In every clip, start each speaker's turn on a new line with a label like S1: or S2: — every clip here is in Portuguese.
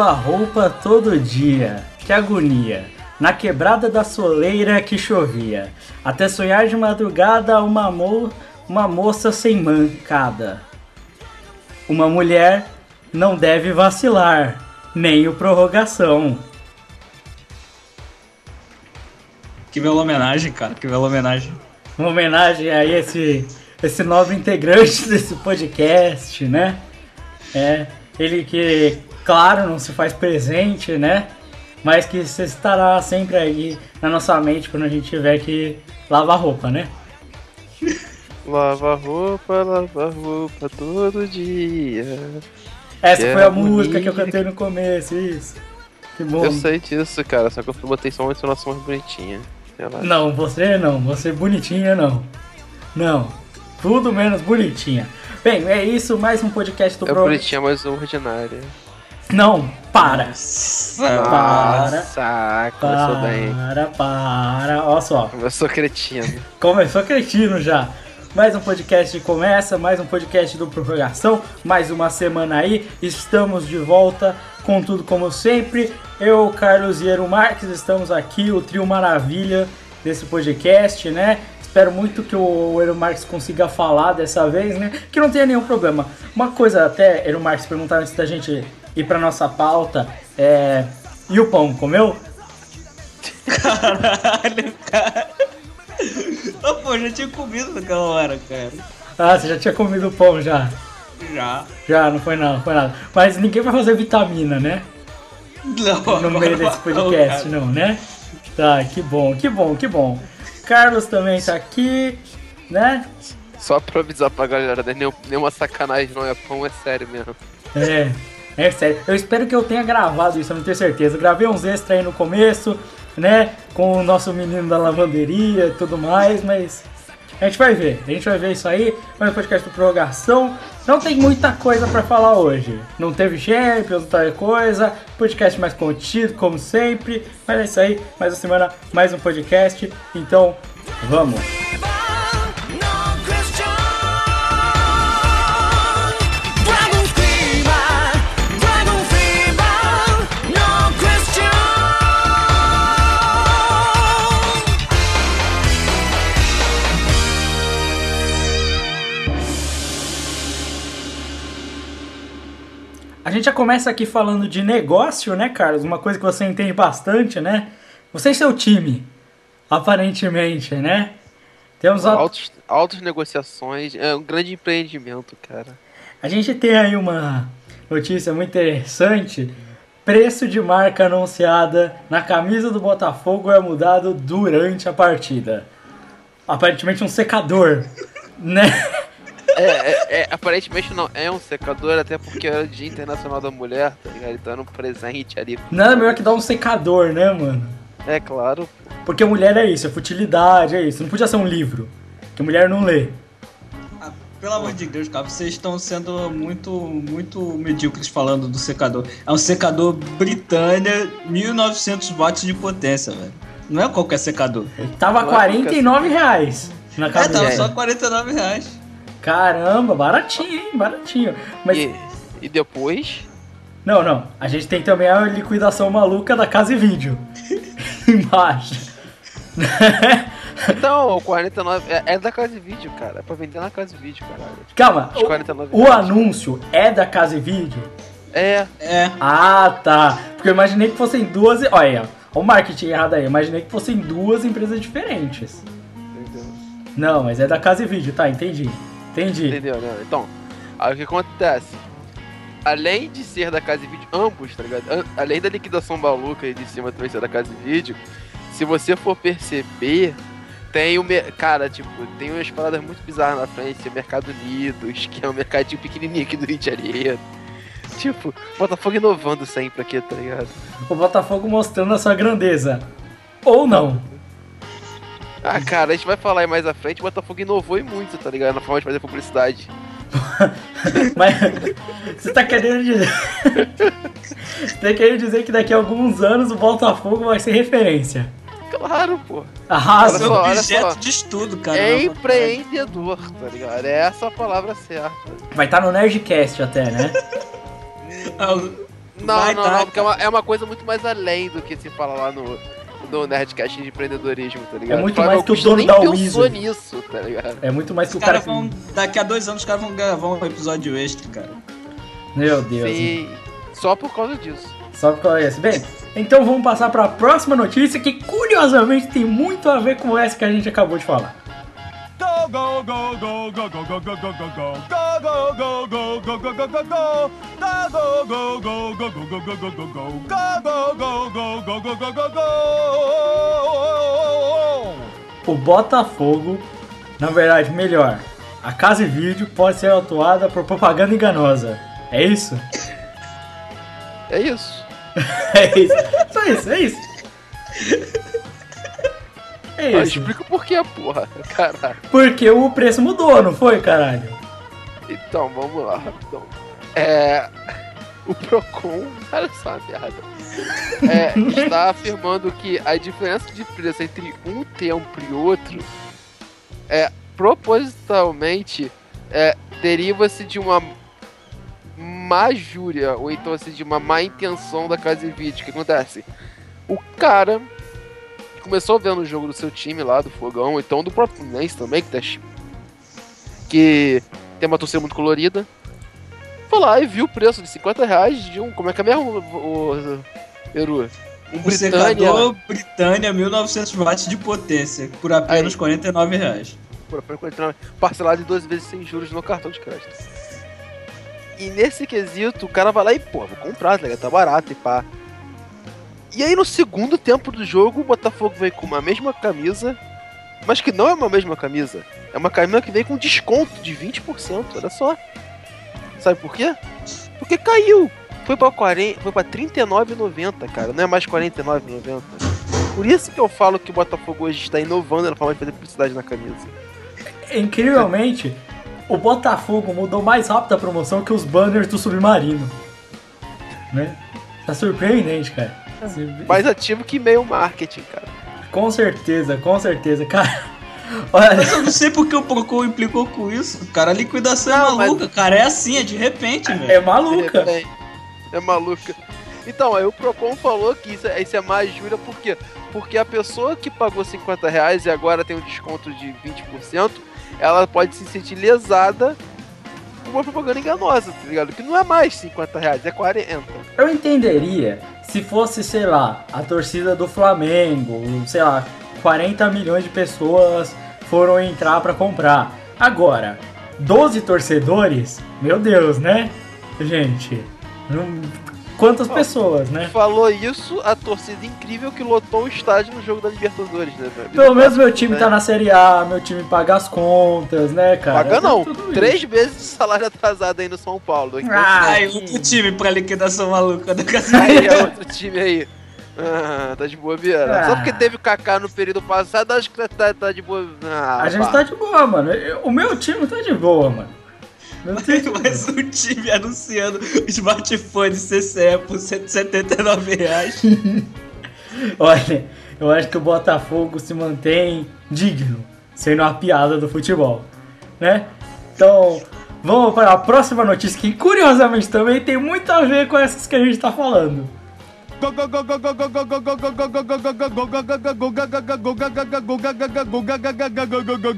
S1: Lava roupa todo dia, que agonia. Na quebrada da soleira que chovia. Até sonhar de madrugada uma, mo uma moça sem mancada. Uma mulher não deve vacilar, nem o prorrogação.
S2: Que bela homenagem, cara, que bela homenagem.
S1: Uma homenagem a esse, esse novo integrante desse podcast, né? É, ele que claro, não se faz presente, né? Mas que você estará sempre aí na nossa mente quando a gente tiver que lavar roupa, né?
S3: Lava roupa, lava roupa todo dia.
S1: Essa que foi a música que eu cantei no começo, isso.
S3: Que bom. Eu sei disso, cara, só que eu botei só uma entonação mais bonitinha.
S1: Não, você não, você bonitinha não. Não, tudo menos bonitinha. Bem, é isso, mais um podcast do
S3: É Pro... bonitinha, mas ordinária.
S1: Não, para. Nossa,
S3: para. Saco,
S1: para, bem. Para, para. Olha só.
S3: Começou cretino.
S1: Começou cretino já. Mais um podcast começa, mais um podcast do Prorrogação, mais uma semana aí. Estamos de volta com tudo como sempre. Eu, Carlos Iero Marques, estamos aqui, o trio maravilha desse podcast, né? Espero muito que o Ero Marques consiga falar dessa vez, né? Que não tenha nenhum problema. Uma coisa até, Ero Marques, perguntar antes da gente ir pra nossa pauta é. E o pão, comeu?
S2: Caralho, cara. Oh, pô, já tinha comido naquela hora, cara.
S1: Ah, você já tinha comido o pão já?
S2: Já.
S1: Já, não foi nada, não foi nada. Mas ninguém vai fazer vitamina, né?
S2: Não.
S1: No meio desse podcast, não, né? Tá, que bom, que bom, que bom. Carlos também tá aqui, né?
S3: Só pra avisar pra galera, né? Nenhuma sacanagem, não é pão, é sério mesmo.
S1: É. É sério. Eu espero que eu tenha gravado isso, eu não tenho certeza. Eu gravei uns extras aí no começo, né? Com o nosso menino da lavanderia e tudo mais, mas a gente vai ver. A gente vai ver isso aí. Mas o podcast do Prorrogação não tem muita coisa para falar hoje. Não teve Champions, outra coisa. Podcast mais contido, como sempre. Mas é isso aí. Mais uma semana, mais um podcast. Então, vamos! Gente já começa aqui falando de negócio, né, Carlos? Uma coisa que você entende bastante, né? Você e seu time, aparentemente, né?
S3: Temos altos, altas negociações, é um grande empreendimento, cara.
S1: A gente tem aí uma notícia muito interessante. Preço de marca anunciada na camisa do Botafogo é mudado durante a partida. Aparentemente um secador, né?
S3: É, é, é, aparentemente não é um secador, até porque é o Dia Internacional da Mulher, tá ligado? Então era um presente ali.
S1: Nada melhor que dar um secador, né, mano?
S3: É, claro.
S1: Porque mulher é isso, é futilidade, é isso. Não podia ser um livro, que mulher não lê.
S2: Ah, pelo amor de Deus, cara, vocês estão sendo muito, muito medíocres falando do secador. É um secador Britânia, 1900 watts de potência, velho. Não é qualquer secador.
S1: Ele tava não 49 é reais na
S2: É, tava só 49 reais.
S1: Caramba, baratinho, hein? Baratinho. Mas...
S3: E, e depois?
S1: Não, não. A gente tem também a liquidação maluca da casa e vídeo. Embaixo.
S3: Então, o 49 é, é da casa de vídeo, cara. É pra vender na casa de vídeo, caralho.
S1: Calma,
S3: Os 49
S1: o, o
S3: reais.
S1: anúncio é da casa e vídeo?
S3: É,
S2: É.
S1: Ah, tá. Porque eu imaginei que fossem duas. Olha, o marketing errado aí. Eu imaginei que fossem duas empresas diferentes.
S3: entendeu?
S1: Não, mas é da casa e vídeo, tá? Entendi. Entendi.
S3: Entendeu, né? Então, aí o que acontece? Além de ser da casa de vídeo, ambos, tá ligado? Além da liquidação maluca e de cima também ser da casa de vídeo, se você for perceber, tem o. Cara, tipo, tem umas paradas muito bizarras na frente. O Mercado Unidos, que é um mercadinho pequenininho aqui do Rio de Janeiro. Tipo, Botafogo inovando sempre aqui, tá ligado?
S1: O Botafogo mostrando a sua grandeza. Ou não.
S3: Ah, cara, a gente vai falar aí mais à frente. O Botafogo inovou e muito, tá ligado? Na forma de fazer publicidade.
S1: Mas você tá querendo dizer. você tá querendo dizer que daqui a alguns anos o Botafogo vai ser referência.
S3: Claro, pô.
S2: O
S3: olha
S2: objeto de estudo, cara.
S3: É empreendedor, tá ligado? É essa a palavra certa.
S1: vai estar no Nerdcast até, né?
S3: Não,
S2: Vai
S3: não,
S2: tá,
S3: não, porque é uma, é uma coisa muito mais além do que se fala lá no, no Nerdcast de empreendedorismo, tá ligado?
S1: É muito mais que o dono
S3: nem
S1: da
S3: pensou
S1: Wizard.
S3: nisso, tá ligado?
S1: É muito mais que o
S2: Os
S1: cara.
S2: caras vão. Daqui a dois anos os caras vão gravar um episódio extra, cara.
S1: Meu Deus.
S3: Sim, só por causa disso.
S1: Só por causa disso. Bem, então vamos passar para a próxima notícia que curiosamente tem muito a ver com essa que a gente acabou de falar.
S4: Go, go, go, go, go, go, go, go, go, go, go. Go, go, go, go, go, go, go, go, go. Go, go, go, go, go, go, go, go, go, go. Go, go, go, go, go, go, go, go, go.
S1: O Botafogo, na verdade, melhor, a casa e vídeo pode ser atuada por propaganda enganosa. É isso?
S3: É isso.
S1: É isso. Só isso, é isso. É isso.
S3: explica por que, porra. Caralho.
S1: Porque o preço mudou, não foi, caralho?
S3: Então, vamos lá, rapidão. É. O Procon, olha só a merda. É, está afirmando que a diferença de preço entre um tempo e outro é propositalmente é, deriva-se de uma má júria, ou então assim, de uma má intenção da casa de vídeo. O que acontece? O cara começou vendo o jogo do seu time lá, do Fogão, então do próprio Fluminense também, que, tá, que tem uma torcida muito colorida. Foi lá e viu o preço de 50 reais de um. Como é que é mesmo, o, Peru? Um
S2: O
S3: Britânia.
S2: secador Britânia 1900 watts de potência por apenas
S3: Aí.
S2: 49 reais.
S3: por por 49, parcelado em duas vezes sem juros no cartão de crédito. E nesse quesito, o cara vai lá e, pô, vou comprar, tá ligado? Tá barato e pá. E aí no segundo tempo do jogo, o Botafogo veio com uma mesma camisa, mas que não é uma mesma camisa. É uma camisa que veio com desconto de 20%, olha só. Sabe por quê? Porque caiu. Foi pra, 40, foi pra 39,90, cara. Não é mais 49,90. Por isso que eu falo que o Botafogo hoje está inovando na forma de fazer publicidade na camisa.
S1: Incrivelmente, o Botafogo mudou mais rápido a promoção que os banners do Submarino. Né? Tá surpreendente, cara.
S3: Mais ativo que e-mail marketing, cara.
S1: Com certeza, com certeza, cara. Olha,
S2: Mas eu não sei porque o Procon implicou com isso. Cara, a liquidação
S3: Não,
S2: é maluca, cara. É assim, é de repente, velho.
S1: é maluca.
S3: repente. É maluca. Então, aí o Procon falou que isso, é- isso é mais jura por quê? Porque a pessoa que pagou 50 reais e agora tem um desconto de 20%, ela pode se sentir lesada com uma propaganda enganosa, tá ligado? Que não é mais 50 reais, é 40.
S1: Eu entenderia se fosse, sei lá, a torcida do Flamengo, sei lá, 40 milhões de pessoas foram entrar pra comprar. Agora, 12 torcedores? Meu Deus, né? Gente, não- quantas
S3: Ó,
S1: pessoas, né?
S3: Falou isso a torcida incrível que lotou o estádio no jogo da Libertadores, né? velho?
S1: Pelo menos meu time
S3: né?
S1: tá na Série A, meu time paga as contas, né, cara?
S3: Paga não, três vezes de salário atrasado aí no São Paulo. Então,
S1: Ah,
S2: Aí, outro time pra liquidação maluca da casa.
S3: Aí é outro time aí. Ah, tá de bobeira.
S1: Ah.
S3: Só porque teve o Kaká no período passado, acho que tá, tá, tá de boa. Ah,
S1: a gente
S3: pá.
S1: tá de boa, mano. O meu time tá de boa, mano.
S2: Mas
S1: boa.
S2: o time anunciando o smartphone CCE por 179 reais.
S1: Olha, eu acho que o Botafogo se mantém digno, sendo uma piada do futebol, né? Então, vamos para a próxima notícia que curiosamente também tem muito a ver com essas que a gente tá falando.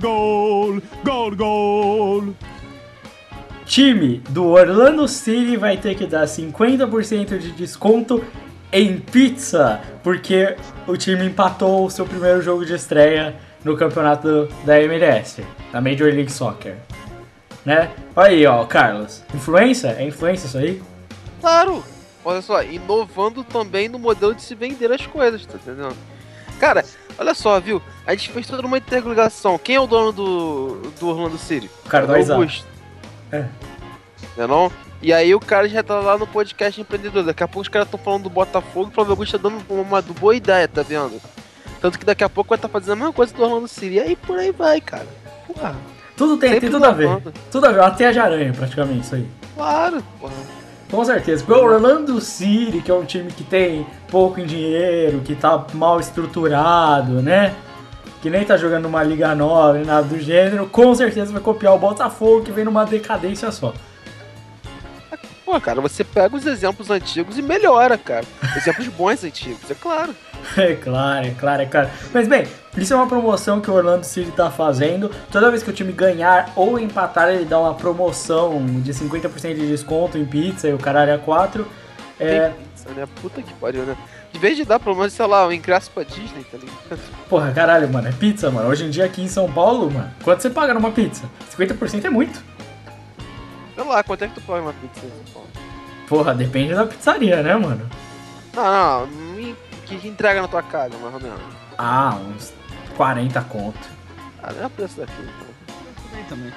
S4: Gol, gol, gol.
S1: Time do Orlando City vai ter que dar 50% de desconto em pizza, porque o time empatou o seu primeiro jogo de estreia no campeonato da MLS, da Major League Soccer. Né? Olha aí, ó, Carlos. Influência? É influência isso aí?
S3: Claro! Olha só, inovando também no modelo de se vender as coisas, tá entendendo? Cara, olha só, viu? A gente fez toda uma interligação. Quem é o dono do, do Orlando City?
S1: Isaac.
S3: Augusto.
S1: É.
S3: Não é não? E aí o cara já tá lá no podcast empreendedor. Daqui a pouco os caras estão falando do Botafogo e o Augusto tá dando uma boa ideia, tá vendo? Tanto que daqui a pouco vai estar fazendo a mesma coisa do Orlando City. E aí por aí vai, cara. Porra,
S1: Tudo tem, tem tudo a ver.
S3: inovando.
S1: Tudo a ver, uma teia de aranha praticamente isso aí.
S3: claro, porra.
S1: Com certeza. Porque o Orlando City, que é um time que tem pouco em dinheiro, que tá mal estruturado, né? Que nem tá jogando numa liga nova e nada do gênero, com certeza vai copiar o Botafogo, que vem numa decadência só.
S3: Pô, cara, você pega os exemplos antigos e melhora, cara. Exemplos bons antigos, é claro.
S1: É claro, é claro, é claro. Mas bem, isso é uma promoção que o Orlando City tá fazendo. Toda vez que o time ganhar ou empatar, ele dá uma promoção de 50% de desconto em pizza e o caralho é 4. É,
S3: Tem pizza, né? Puta que pariu, né? De vez de dar pelo menos, sei lá, um ingresso pra Disney, tá ligado?
S1: porra, caralho, mano, é pizza, mano. Hoje em dia aqui em São Paulo, mano, quanto você paga numa pizza? 50% é muito.
S3: Sei lá, quanto é que tu paga uma pizza em São Paulo?
S1: Porra, depende da pizzaria, né, mano?
S3: Não, não, me- que que entrega na tua casa, mais ou menos.
S1: Ah, uns 40 conto.
S3: Ah, não é o preço daqui, então.
S2: Também, também.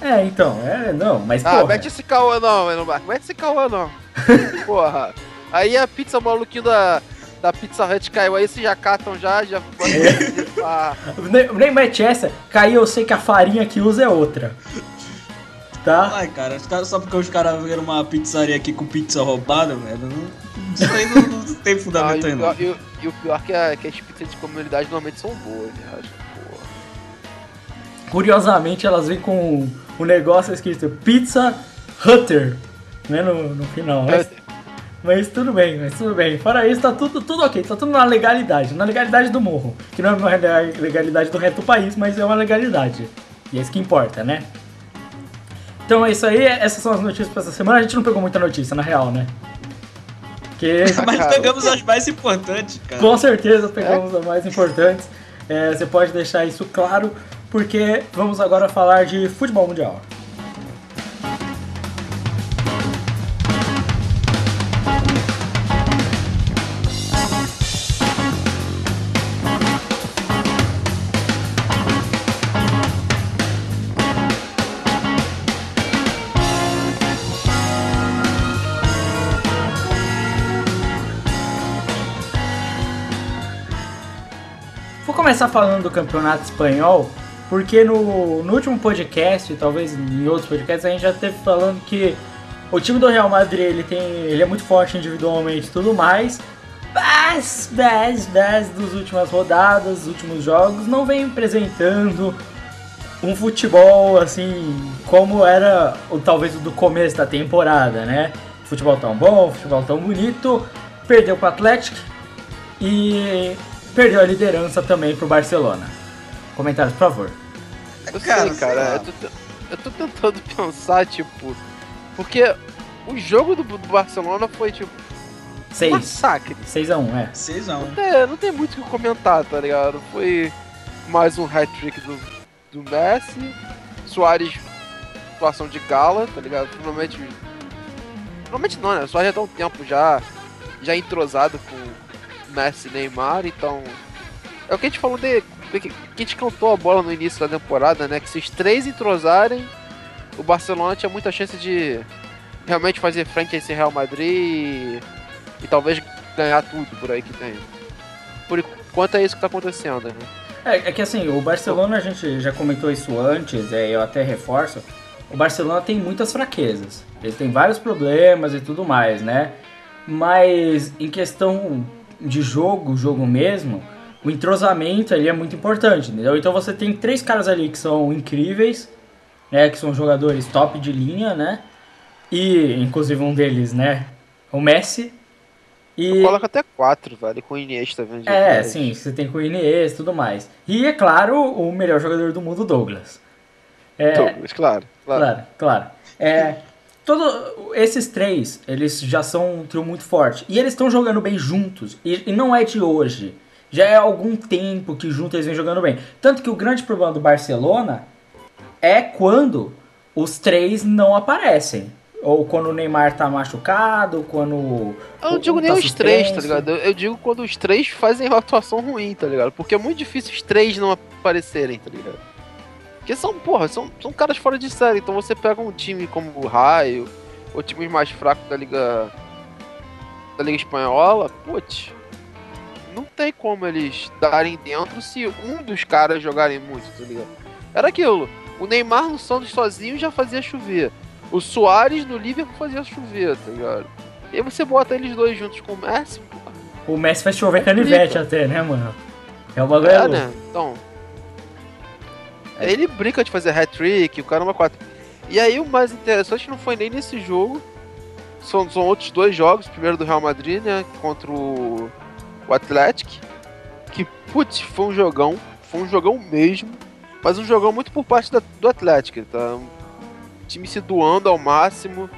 S1: É, então, é, não, mas
S3: Ah,
S1: porra.
S3: mete esse caô não, não mete esse caô não. Porra. Aí a pizza maluquinho da, da Pizza Hut caiu aí, vocês já catam já, já... Ah,
S1: Nem, nem mete essa, caiu, eu sei que a farinha que usa é outra. Tá?
S2: Ai, cara, os caras- só porque os caras viram uma pizzaria aqui com pizza roubada, velho. não- Isso aí não, não tem
S3: ah, e,
S2: fundamento não.
S3: pior, e, o- e o pior que, a, que as pizzas de comunidade normalmente são boas, né? Acho que, porra.
S1: Curiosamente, elas vêm com o negócio escrito Pizza Hutter, né, no, no final. Mas, mas tudo bem, mas tudo bem. Fora isso, tá tudo, tudo ok, tá tudo na legalidade, na legalidade do morro. Que não é uma legalidade do resto do país, mas é uma legalidade. E é isso que importa, né? Então é isso aí, essas são as notícias pra essa semana. A gente não pegou muita notícia, na real, né? Que
S2: Mas pegamos as mais importantes, cara.
S1: com certeza pegamos as mais importantes. É, você pode deixar isso claro, porque vamos agora falar de futebol mundial. Começar falando do campeonato espanhol, porque no, no último podcast, talvez em outros podcasts, a gente já esteve falando que o time do Real Madrid ele tem, ele é muito forte individualmente e tudo mais, mas 10, 10 das últimas rodadas, dos últimos jogos, não vem apresentando um futebol assim como era o talvez do começo da temporada, né? Futebol tão bom, futebol tão bonito, perdeu para o Atlético e perdeu a liderança também pro Barcelona. Comentários, por favor.
S3: Eu
S2: Cara,
S3: sei,
S2: sei
S3: cara.
S2: lá.
S3: Eu tô, eu tô tentando pensar, tipo. Porque o jogo do, do Barcelona foi, tipo,
S1: 6.
S3: massacre.
S1: 6 a 1 é.
S2: 6x1.
S3: É, não tem muito o que comentar, tá ligado? Foi mais um hat-trick do, do Messi. Soares, situação de gala, tá ligado? Finalmente. Finalmente não, né? O Soares já tá um tempo já, já entrosado com Messi Neymar, então. É o que a gente falou de. Que a gente cantou a bola no início da temporada, né? Que se os três entrosarem, o Barcelona tinha muita chance de realmente fazer frente a esse Real Madrid e, e talvez ganhar tudo por aí que tem. Por enquanto é isso que tá acontecendo, né?
S1: É, é que assim, o Barcelona, a gente já comentou isso antes, é, eu até reforço. O Barcelona tem muitas fraquezas. Ele tem vários problemas e tudo mais, né? Mas em questão de jogo, jogo mesmo, o entrosamento ali é muito importante, entendeu? Então você tem três caras ali que são incríveis, né, que são jogadores top de linha, né? E inclusive um deles, né, o Messi. E
S3: Coloca até quatro, velho, com o Iniesta vindo de
S1: é, sim, você tem com o Iniesta e tudo mais. E é claro, o melhor jogador do mundo, Douglas. É,
S3: Douglas, claro, claro.
S1: Claro, claro. É, todo, esses três, eles já são um trio muito forte. E eles estão jogando bem juntos. E, e não é de hoje. Já é há algum tempo que juntos eles vêm jogando bem. Tanto que o grande problema do Barcelona é quando os três não aparecem. Ou quando o Neymar tá machucado, quando.
S3: Eu não
S1: um
S3: digo nem
S1: tá
S3: os três, tá ligado? Eu, eu digo quando os três fazem uma atuação ruim, tá ligado? Porque é muito difícil os três não aparecerem, tá ligado? Porque são, porra, são, são caras fora de série. Então você pega um time como o Raio, ou times mais fracos da Liga. da Liga Espanhola, putz. Não tem como eles darem dentro se um dos caras jogarem muito, tá ligado? Era aquilo. O Neymar no Santos sozinho já fazia chover. O Soares no Liverpool fazia chover, tá ligado? E aí você bota eles dois juntos com o Messi, porra.
S1: O Messi faz chover canivete até, né, mano? É o bagulho.
S3: É, né? Então. Ele brinca de fazer hat-trick, o caramba 4. E aí o mais interessante não foi nem nesse jogo. São, são outros dois jogos. Primeiro do Real Madrid, né? Contra o, o Atlético. Que, putz, foi um jogão. Foi um jogão mesmo. Mas um jogão muito por parte da- do Atlético. Tá? O time se doando ao máximo.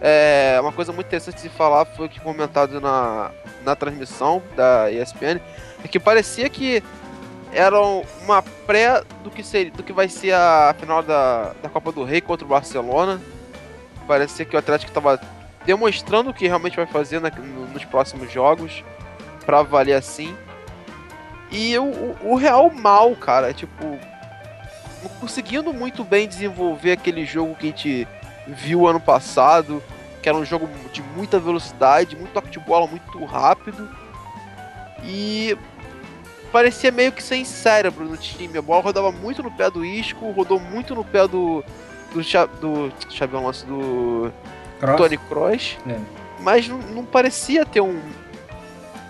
S3: É, uma coisa muito interessante de falar foi o que comentado na, na transmissão da ESPN. É que parecia que era uma pré do que, seria, do que vai ser a final da, da Copa do Rei contra o Barcelona. Parecia que o Atlético estava demonstrando o que realmente vai fazer na- no- nos próximos jogos para valer assim. E o, o, o Real mal, cara, tipo, não conseguindo muito bem desenvolver aquele jogo que a gente viu ano passado, que era um jogo de muita velocidade, muito toque de bola, muito rápido. E parecia meio que sem cérebro no time. A bola rodava muito no pé do Isco, rodou muito no pé do. do, do Xabi Alonso, do
S1: Cross.
S3: Tony Kroos.
S1: É.
S3: Mas não, não parecia ter um,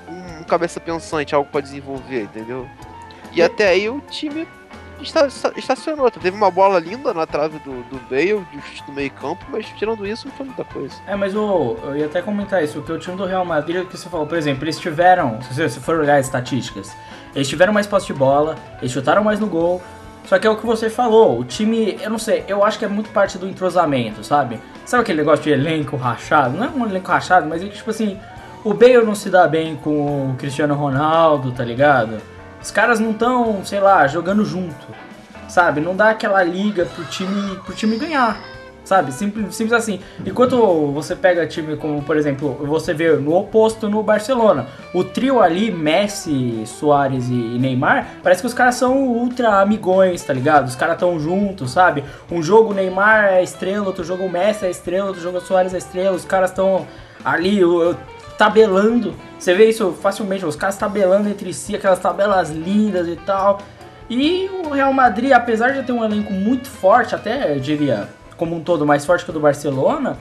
S3: um cabeça pensante, algo pra desenvolver, entendeu? E até aí o time esta- esta- estacionou. Teve uma bola linda na trave do, do Bale, chute do meio campo, mas tirando isso não foi muita coisa.
S1: É, mas o, eu ia até comentar isso, porque o time do Real Madrid, o que você falou, por exemplo, eles tiveram, se você for olhar as estatísticas, eles tiveram mais posse de bola, eles chutaram mais no gol, só que é o que você falou, o time, eu não sei, eu acho que é muito parte do entrosamento, sabe? Sabe aquele negócio de elenco rachado? Não é um elenco rachado, mas é que, tipo assim, o Bale não se dá bem com o Cristiano Ronaldo, tá ligado? Os caras não estão, sei lá, jogando junto, sabe? Não dá aquela liga pro time, pro time ganhar. Sabe? Simples, simples assim. Enquanto você pega time como, por exemplo, você vê no oposto no Barcelona. O trio ali, Messi, Soares e Neymar, parece que os caras são ultra amigões, tá ligado? Os caras estão juntos, sabe? Um jogo Neymar é estrela, outro jogo Messi é estrela, outro jogo Soares é estrela. Os caras estão ali o- tabelando. Você vê isso facilmente, os caras tabelando entre si, aquelas tabelas lindas e tal. E o Real Madrid, apesar de ter um elenco muito forte, até eu diria como um todo mais forte que o do Barcelona,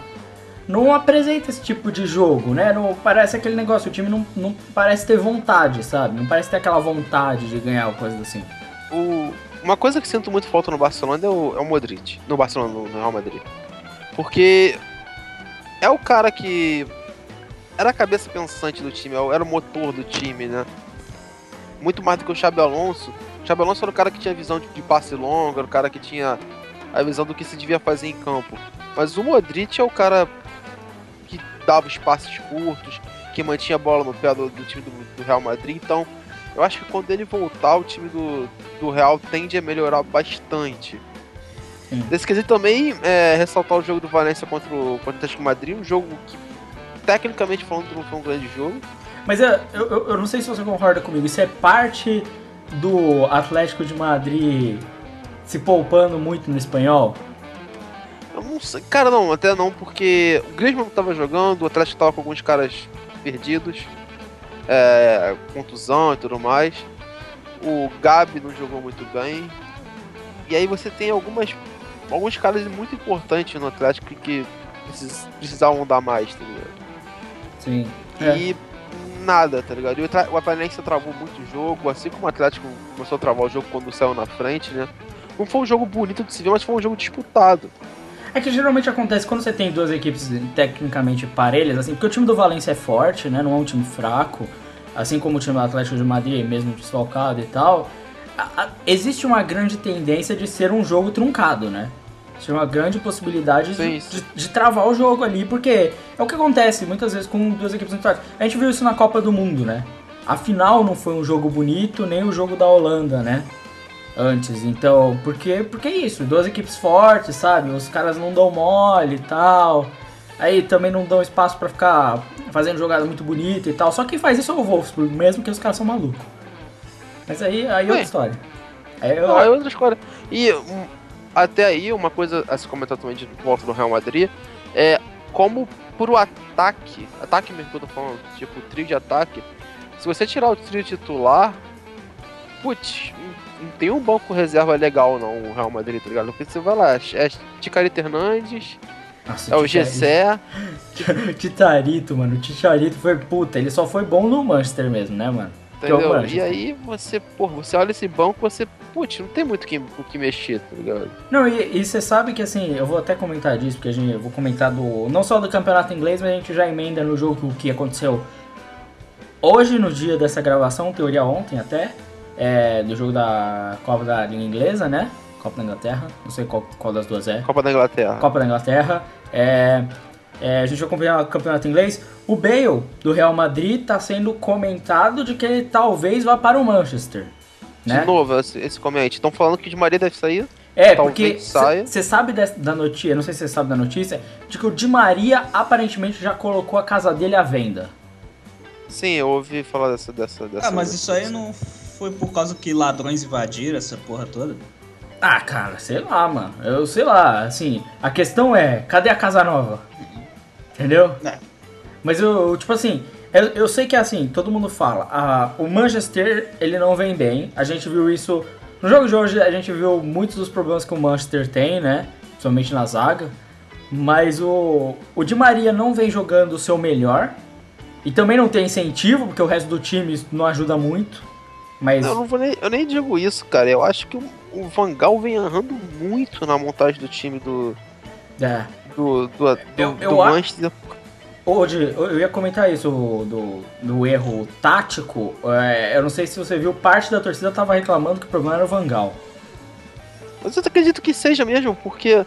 S1: não apresenta esse tipo de jogo, né? Não parece aquele negócio, o time não, não parece ter vontade, sabe? Não parece ter aquela vontade de ganhar ou coisa assim.
S3: O- uma coisa que sinto muito falta no Barcelona é o, é o Modric. No Barcelona, no, no Real Madrid. Porque é o cara que era a cabeça pensante do time, era o motor do time, né? Muito mais do que o Xabi Alonso. O Xabi Alonso era o cara que tinha visão de, de passe longo, era o cara que tinha a visão do que se devia fazer em campo. Mas o Modric é o cara que dava os passes curtos, que mantinha a bola no pé do, do time do, do Real Madrid. Então, eu acho que quando ele voltar, o time do, do Real tende a melhorar bastante.
S1: Sim.
S3: Desse quesito também, é, ressaltar o jogo do Valência contra o, contra o Atlético Madrid, um jogo que, tecnicamente falando, não foi um grande jogo.
S1: Mas eu, eu, eu não sei se você concorda comigo, isso é parte do Atlético de Madrid se poupando muito no espanhol?
S3: Eu não sei, cara, não, até não, porque o Griezmann tava jogando, o Atlético tava com alguns caras perdidos, é, contusão e tudo mais. O Gabi não jogou muito bem. E aí você tem algumas alguns caras muito importantes no Atlético que precis- precisavam dar mais, tá ligado?
S1: Sim. É.
S3: E nada, tá ligado? E o, o Atlético travou muito o jogo, assim como o Atlético começou a travar o jogo quando saiu na frente, né? Não foi um jogo bonito de se ver, mas foi um jogo disputado.
S1: É que geralmente acontece quando você tem duas equipes tecnicamente parelhas, assim, porque o time do Valência é forte, né? Não é um time fraco, assim como o time do Atlético de Madrid, mesmo desfalcado e tal. A, a, existe uma grande tendência de ser um jogo truncado, né? Existe uma grande possibilidade de, de, de, travar o jogo ali, porque é o que acontece muitas vezes com duas equipes muito fortes. A gente viu isso na Copa do Mundo, né? A final não foi um jogo bonito, nem o jogo da Holanda, né? antes. Então, porque, porque é isso, duas equipes fortes, sabe? Os caras não dão mole e tal. Aí também não dão espaço para ficar fazendo jogada muito bonita e tal. Só quem faz isso é o Wolfsburg, mesmo que os caras são malucos. Mas aí, aí é outra história.
S3: Aí eu... Não, é outra história. E um, até aí, uma coisa a se comentar também de volta do Real Madrid é como pro ataque, ataque mesmo que eu tô falando, tipo, trio de ataque, se você tirar o trio titular, putz, não tem um banco reserva legal, não, o Real Madrid, tá ligado? Porque você vai lá, é Ticarito Hernandes, Nossa, é o Gessé.
S1: Titarito, mano. O Ticharito foi puta, ele só foi bom no Manchester mesmo, né, mano?
S3: É Entendeu? E aí você, pô, você olha esse banco, você, putz, não tem muito que, o que mexer, tá ligado?
S1: Não, e, e você sabe que assim, eu vou até comentar disso, porque a gente, eu vou comentar do. Não só do campeonato inglês, mas a gente já emenda no jogo o que aconteceu hoje, no dia dessa gravação, teoria ontem até é, do jogo da Copa da Liga Inglesa, né? Copa da Inglaterra, não sei qual, qual das duas é.
S3: Copa da Inglaterra.
S1: Copa da Inglaterra. É, é, a gente vai acompanhar o campeonato inglês. O Bale, do Real Madrid, está sendo comentado de que ele talvez vá para o Manchester. Né?
S3: De novo, esse, esse comente. Estão falando que de Maria deve sair?
S1: É, porque você sabe dessa, da notícia, não sei se você sabe da notícia, de que o Di Maria aparentemente já colocou a casa dele à venda.
S3: Sim, eu ouvi falar dessa. dessa, dessa
S2: ah, mas isso aí não foi por causa que ladrões invadiram essa porra toda?
S1: Ah, cara, sei lá, mano. Eu sei lá, assim, a questão é, cadê a casa nova? Entendeu? É. Mas eu, tipo assim, eu, eu sei que assim, todo mundo fala, ah, o Manchester, ele não vem bem. A gente viu isso no jogo de hoje, a gente viu muitos dos problemas que o Manchester tem, né? Principalmente na zaga. Mas o, o Di Maria não vem jogando o seu melhor. E também não tem incentivo, porque o resto do time não ajuda muito. Mas...
S3: Eu, não vou nem, eu nem digo isso, cara. Eu acho que o, o Vangal vem errando muito na montagem do time do.
S1: É.
S3: Do, do, do, eu, eu do Manchester.
S1: Hoje, eu ia comentar isso do, do erro tático. É, eu não sei se você viu, parte da torcida tava reclamando que o problema era o Vangal.
S3: Mas eu acredito que seja mesmo, porque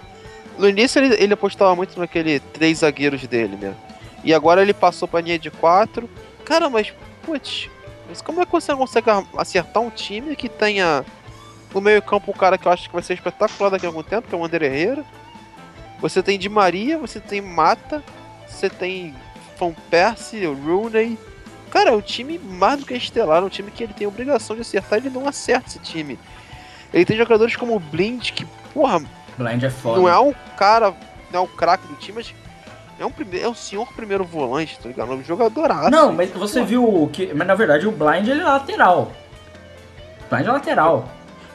S3: no início ele, ele apostava muito naquele três zagueiros dele, né? E agora ele passou pra linha de quatro. Cara, mas, putz, mas como é que você consegue acertar um time que tenha no meio campo um cara que eu acho que vai ser espetacular daqui a algum tempo, que é o André Herrera. Você tem Di Maria, você tem Mata, você tem Van Persie, o Rooney. Cara, é um time mais do que estelar, é um time que ele tem a obrigação de acertar, ele não acerta esse time. Ele tem jogadores como o Blind, que, porra,
S1: Blind é foda.
S3: não é um cara, não é o craque do time, mas é um, primeiro, é um senhor primeiro volante, tá ligado? Um jogadoraço.
S1: Não, mas você viu que. Mas na verdade o Blind ele é lateral. Blind é lateral.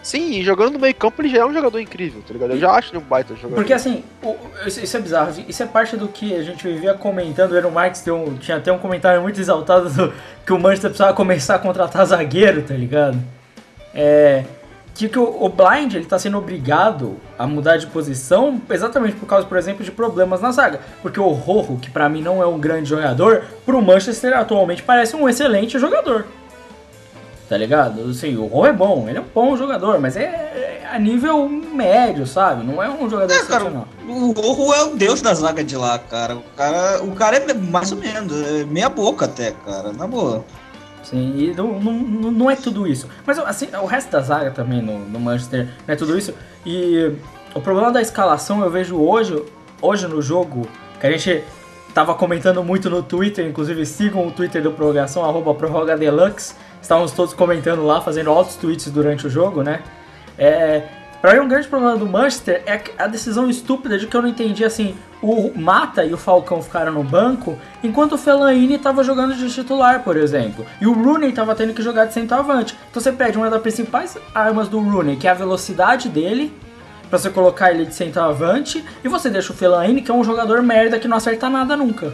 S3: Sim, jogando no meio campo ele já é um jogador incrível, tá ligado? Eu já acho ele um baita jogador.
S1: Porque assim, o, isso é bizarro. Isso é parte do que a gente vivia comentando. O Aaron Marques um, tinha até um comentário muito exaltado do, que o Manchester precisava começar a contratar zagueiro, tá ligado? É que, que o, o, Blind ele tá sendo obrigado a mudar de posição exatamente por causa, por exemplo, de problemas na zaga. Porque o Rojo, que para mim não é um grande jogador, pro Manchester atualmente parece um excelente jogador. Tá ligado? Assim, o Rojo é bom, ele é um bom jogador, mas é, é a nível médio, sabe? Não é um jogador é, excepcional.
S2: Cara, o Rojo é o deus da zaga de lá, cara. O cara, o cara é mais ou menos, é meia boca até, cara, na boa.
S1: Sim, e não, não, não é tudo isso. Mas assim, o resto da zaga também no, no Manchester não é tudo isso. E o problema da escalação eu vejo hoje, hoje no jogo, que a gente tava comentando muito no Twitter, inclusive sigam o Twitter do Prorrogação, arroba prorrogadeluxe. Estávamos todos comentando lá, fazendo altos tweets durante o jogo, né? É, Pra mim, um grande problema do Manchester é a decisão estúpida de que eu não entendi assim. O Mata e o Falcão ficaram no banco, enquanto o Fellaini estava jogando de titular, por exemplo. E o Rooney estava tendo que jogar de centroavante. Então você perde uma das principais armas do Rooney, que é a velocidade dele, para você colocar ele de centroavante, e você deixa o Fellaini, que é um jogador merda que não acerta nada nunca.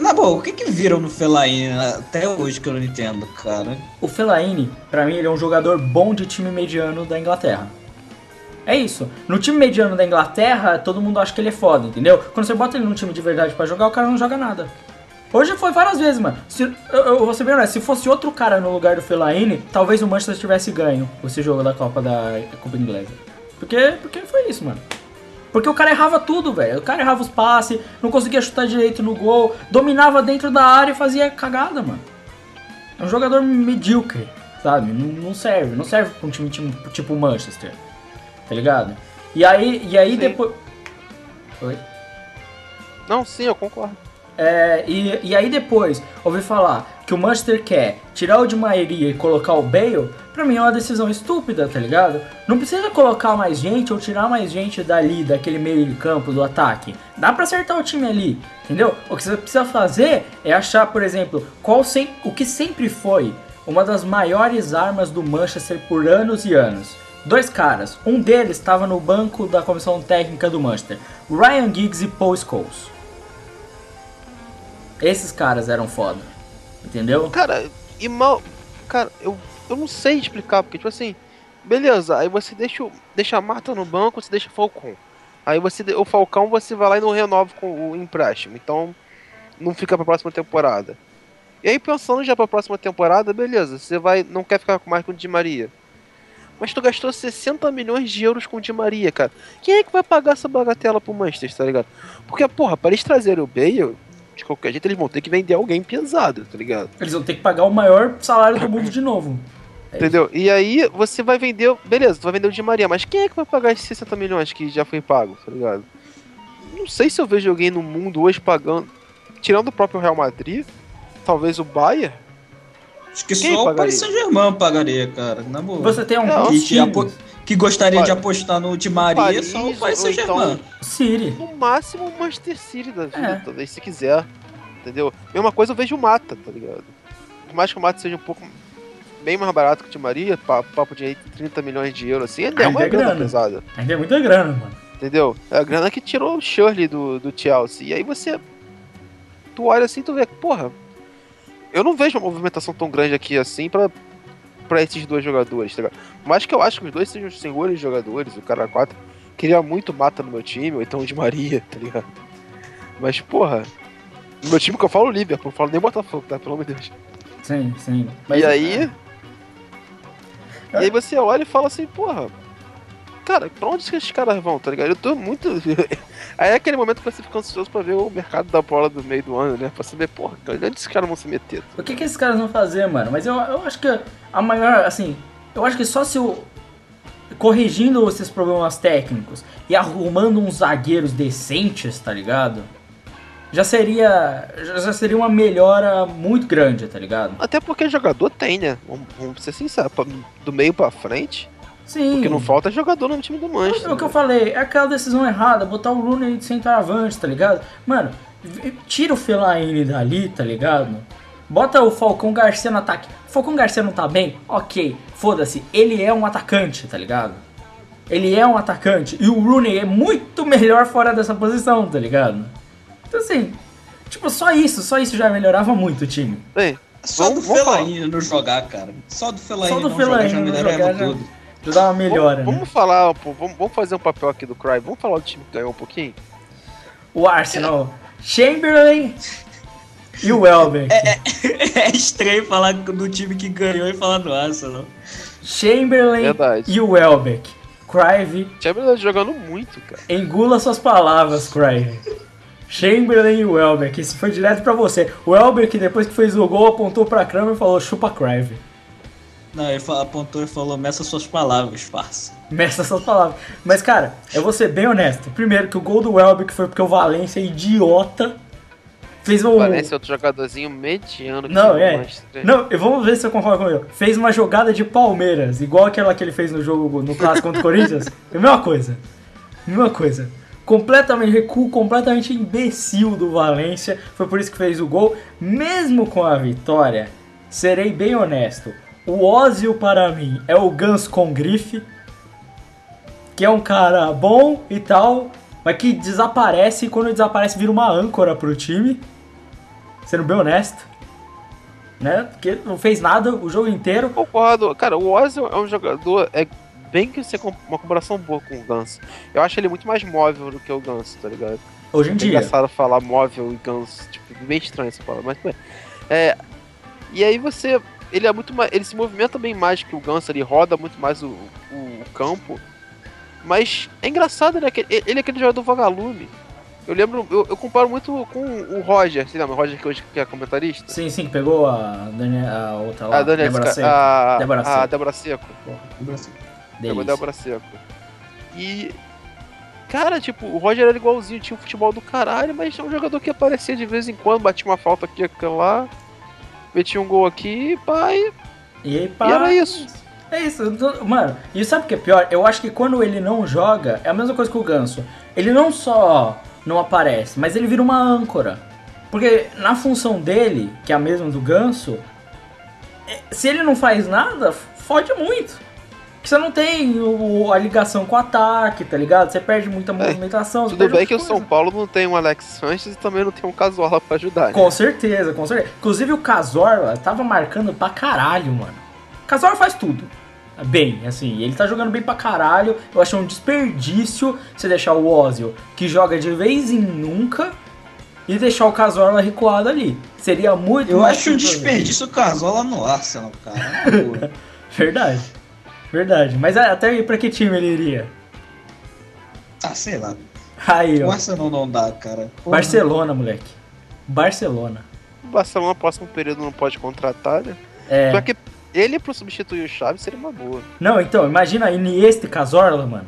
S2: Na boa, o que que viram no Fellaini até hoje que eu não entendo, cara?
S1: O Fellaini, para mim, ele é um jogador bom de time mediano da Inglaterra. É isso. No time mediano da Inglaterra, todo mundo acha que ele é foda, entendeu? Quando você bota ele num time de verdade pra jogar, o cara não joga nada. Hoje foi várias vezes, mano. Se, eu, eu vou ser bem honesto, se fosse outro cara no lugar do Fellaini, talvez o Manchester tivesse ganho esse jogo da Copa da Copa Inglesa. Porque, porque foi isso, mano. Porque o cara errava tudo, velho. O cara errava os passes, não conseguia chutar direito no gol, dominava dentro da área e fazia cagada, mano. É um jogador medíocre, sabe? Não, serve, não serve pra um time tipo, tipo Manchester. Tá ligado? E aí, e aí
S3: Sim.
S1: depois. Oi?
S3: Não, sim, eu concordo.
S1: É, e, e aí depois, ouvi falar que o Manchester quer tirar o de Maria e colocar o Bale, pra mim é uma decisão estúpida, tá ligado? Não precisa colocar mais gente ou tirar mais gente dali, daquele meio de campo, do ataque. Dá pra acertar o time ali, entendeu? O que você precisa fazer é achar, por exemplo, qual sem, o que sempre foi uma das maiores armas do Manchester por anos e anos. Dois caras, um deles estava no banco da comissão técnica do Manchester, Ryan Giggs e Paul Scholes. Esses caras eram foda. Entendeu?
S3: Cara, e mal. Cara, eu, eu não sei explicar, porque, tipo assim, beleza, aí você deixa, deixa a Marta no banco, você deixa o Falcão. Aí você, o Falcão você vai lá e não renova com o empréstimo. Então, não fica pra próxima temporada. E aí, pensando já pra próxima temporada, beleza, você vai. Não quer ficar mais com o Di Maria. Mas tu gastou 60 milhões de euros com o Di Maria, cara. Quem é que vai pagar essa bagatela pro Manchester, tá ligado? Porque, porra, para eles trazerem o Bale, de qualquer jeito eles vão ter que vender alguém pesado, tá ligado?
S1: Eles vão ter que pagar o maior salário do mundo de novo. É
S3: Entendeu? E aí você vai vender. Beleza, tu vai vender o Di Maria, mas quem é que vai pagar esses 60 milhões que já foi pago, tá ligado? Não sei se eu vejo alguém no mundo hoje pagando. Tirando o próprio Real Madrid, talvez o Bayern.
S2: Acho que
S3: Quem
S2: só o
S3: pagaria?
S2: Paris Saint-Germain pagaria, cara. Na boa.
S1: Você tem
S3: Não,
S1: alguns
S2: que, gostaria de apostar no Di Maria, só o Paris Saint-Germain.
S3: então-
S1: City.
S3: No máximo o Manchester City da vida,
S1: É.
S3: talvez se quiser. Entendeu? Mesma coisa eu vejo o Mata, tá ligado? Por mais que o Mata seja um pouco. Bem mais barato que o Di Maria, pa- papo de aí 30 milhões de euros assim, ainda é
S1: Ainda é
S3: grana
S1: grana.
S3: pesada.
S1: Ainda é muita grana, mano.
S3: Entendeu? É a grana que tirou o Shirley do, do Chelsea. E aí você. Tu olha assim tu vê, porra. Eu não vejo uma movimentação tão grande aqui assim pra, pra esses dois jogadores, tá ligado? Mas que eu acho que os dois sejam os senhores jogadores, o cara 4. Queria muito mata no meu time, ou então o de Maria, tá ligado? Mas, porra. No meu time que eu falo Liverpool, eu falo nem Botafogo, tá? Pelo amor de Deus.
S1: Sim, sim.
S3: e aí.
S1: É.
S3: E aí você olha e fala assim, porra. Cara, pra onde que esses caras vão, tá ligado? Eu tô muito. aí é aquele momento que você fica ansioso pra ver o mercado da bola do meio do ano, né? Pra saber, porra, onde esses caras vão se meter?
S1: O que, que esses caras vão fazer, mano? Mas eu, eu acho que a maior, assim, eu acho que só se o. Corrigindo esses problemas técnicos e arrumando uns zagueiros decentes, tá ligado? Já seria. Já seria uma melhora muito grande, tá ligado?
S3: Até porque jogador tem, né? Vamos, vamos ser sinceros, do meio pra frente.
S1: Sim.
S3: O que não falta é jogador no time do
S1: É
S3: Manchester.
S1: o que eu falei, é aquela decisão errada, botar o Rooney de centroavante, tá ligado? Mano, tira o Fellaini dali, tá ligado? Bota o Falcão Garcia no ataque. O Falcão Garcia não tá bem? Ok, foda-se, ele é um atacante, tá ligado? Ele é um atacante e o Rooney é muito melhor fora dessa posição, tá ligado? Então assim, tipo, só isso, só isso já melhorava muito o time.
S3: Bem,
S2: Só
S3: Vamos-
S2: do. Fellaini não jogar, cara. Só do Fellaini
S1: Só do
S2: não
S1: Fellaini
S2: jogar já melhorava
S1: jogar já- dá uma melhora,
S3: vamos,
S1: né?
S3: vamos falar, pô, vamos, vamos fazer um papel aqui do Cry. Vamos falar do time que ganhou um pouquinho?
S1: O Arsenal, Chamberlain e o Welbeck.
S2: É estranho falar do time que ganhou e falar do Arsenal.
S1: Chamberlain
S3: Verdade.
S1: e o Welbeck. Crive,
S3: Chamberlain jogando muito, cara.
S1: engula suas palavras, Crive. Chamberlain e o Welbeck, isso foi direto pra você. O Welbeck, depois que fez o gol, apontou pra Kramer e falou: chupa Crive.
S2: Não, ele apontou e falou, meça suas palavras, parça.
S1: Meça essas palavras. Mas, cara, eu vou ser bem honesto. Primeiro, que o gol do Welbeck foi porque o Valência, idiota, fez um.
S3: Parece outro jogadorzinho mediano que
S1: Não, é. Não, eu- vamos ver se eu concordo com ele. Fez uma jogada de Palmeiras, igual aquela que ele fez no jogo no clássico contra o Corinthians. É a mesma coisa. Mesma coisa. Completamente recuo, completamente imbecil do Valência. Foi por isso que fez o gol. Mesmo com a vitória, serei bem honesto. O Ozil para mim é o Gans com grife. Que é um cara bom e tal, mas que desaparece e quando desaparece vira uma âncora pro time. Sendo bem honesto né? Porque não fez nada o jogo inteiro.
S3: Concordo. Cara, o Ozil é um jogador é bem que ser uma comparação boa com o Ganso. Eu acho ele muito mais móvel do que o Ganso, tá ligado?
S1: Hoje em
S3: É
S1: dia.
S3: engraçado falar móvel e Ganso, tipo, bem estranho essa palavra, mas bem. É, e aí você. Ele é muito mais. Ele se movimenta bem mais que o Ganso, ele roda muito mais o, o, o campo. Mas é engraçado, né? que Ele, ele é aquele jogador vagalume. Eu lembro, eu, eu comparo muito com o Roger, você lembra? O Roger que hoje que é comentarista?
S1: Sim, sim, que pegou a, a outra lá.
S3: a
S1: Débora Seco.
S3: a,
S1: Débora
S3: a
S1: Seco.
S3: Débora Seco. Pegou a. Débora Seco. E. Cara, tipo, o Roger era igualzinho, tinha um futebol do caralho, mas é um jogador que aparecia de vez em quando, batia uma falta aqui, aquela lá, metia um gol aqui, pai.
S1: E, aí,
S3: E
S1: pá,
S3: era isso.
S1: É isso, mano. E sabe o que é pior? Eu acho que quando ele não joga, é a mesma coisa que o Ganso. Ele não só não aparece, mas ele vira uma âncora. Porque na função dele, que é a mesma do Ganso, é- se ele não faz nada, fode muito. Porque você não tem o- a ligação com o ataque, tá ligado? Você perde muita movimentação. você
S3: É, Tudo bem que o
S1: muita
S3: São. Paulo não tem um Alex Sanches e também não tem um Casola pra ajudar. né?
S1: Com certeza, com certeza. Inclusive o Cazorla tava marcando pra caralho, mano. Cazorla faz tudo. Bem, assim, ele tá jogando bem pra caralho. Eu acho um desperdício você deixar o Ozil, que joga de vez em nunca, e deixar o Cazorla recuado ali. Seria muito
S2: Eu
S1: mais
S2: acho um desperdício o Casola no Arsenal, cara. Boa.
S1: Verdade. Verdade. Mas até aí pra que time ele iria?
S2: ah, sei lá.
S1: Aí,
S2: O
S1: ó.
S2: Arsenal não dá, cara. Porra.
S1: Barcelona, moleque. Barcelona.
S3: O Barcelona, próximo período, não pode contratar, né?
S1: É.
S3: Só que ele, pra substituir o Chaves, seria uma boa.
S1: Não, então, imagina Iniesta e Cazorla, mano.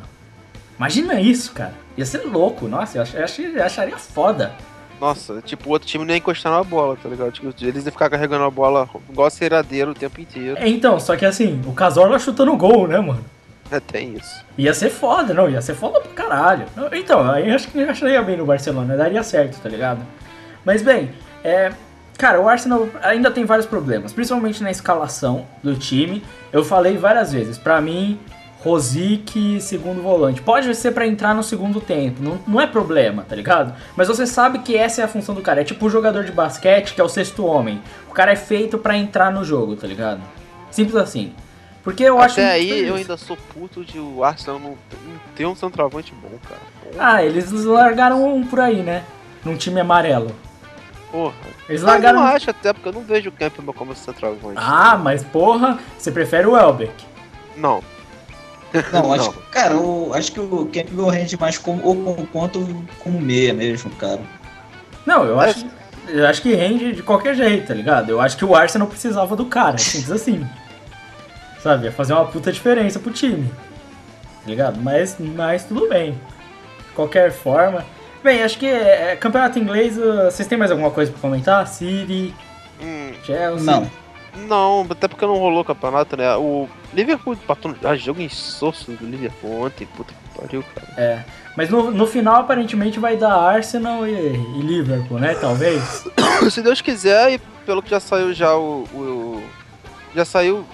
S1: Imagina isso, cara. Ia ser louco. Nossa, eu, ach- eu ach- eu acharia foda.
S3: Nossa, tipo, o outro time nem ia encostar na bola, tá ligado? Tipo, eles iam ficar carregando a bola igual ceradeiro o tempo inteiro.
S1: É, Então, só que assim, o Cazorla chutando gol, né, mano?
S3: É, tem isso.
S1: Ia ser foda, não, ia ser foda pra caralho. Então, aí acho que eu acharia bem no Barcelona, daria certo, tá ligado? Mas bem, é. Cara, o Arsenal ainda tem vários problemas, principalmente na escalação do time. Eu falei várias vezes, pra mim, Rosic, segundo volante. Pode ser pra entrar no segundo tempo, não, não é problema, tá ligado? Mas você sabe que essa é a função do cara. É tipo o jogador de basquete que é o sexto homem. O cara é feito pra entrar no jogo, tá ligado? Simples assim. Porque eu acho.
S3: Até aí, eu ainda sou puto de o Arsenal não, não ter um centroavante bom, cara.
S1: Ah, eles largaram um por aí, né? Num time amarelo.
S3: Porra.
S1: Eles
S3: Eu
S1: largaram.
S3: não acho até, porque eu não vejo o Campbell como centroavante.
S1: Ah, mas porra, você prefere o Elbeck.
S3: Não.
S2: Não, acho,
S3: Não.
S2: cara, eu acho que o Campbell rende mais como, ou como quanto como meia mesmo, cara.
S1: Não, eu
S3: É.
S1: acho, eu acho que rende de qualquer jeito, tá ligado? Eu acho que o Arsenal precisava do cara, simples assim. Sabe? Ia fazer uma puta diferença pro time. Tá ligado? Mas, mas tudo bem. De qualquer forma. Bem, acho que é, é, campeonato inglês. uh, Vocês têm mais alguma coisa pra comentar? City,
S3: Hum,
S1: Chelsea.
S2: Não.
S3: não, até porque não rolou o campeonato, né? O Liverpool empatou. Ah, jogo insosso do Liverpool ontem, puta que pariu, cara.
S1: É. Mas no, no final, aparentemente, vai dar Arsenal e, e Liverpool, né? Talvez.
S3: Se Deus quiser, e pelo que já saiu já o. o- já saiu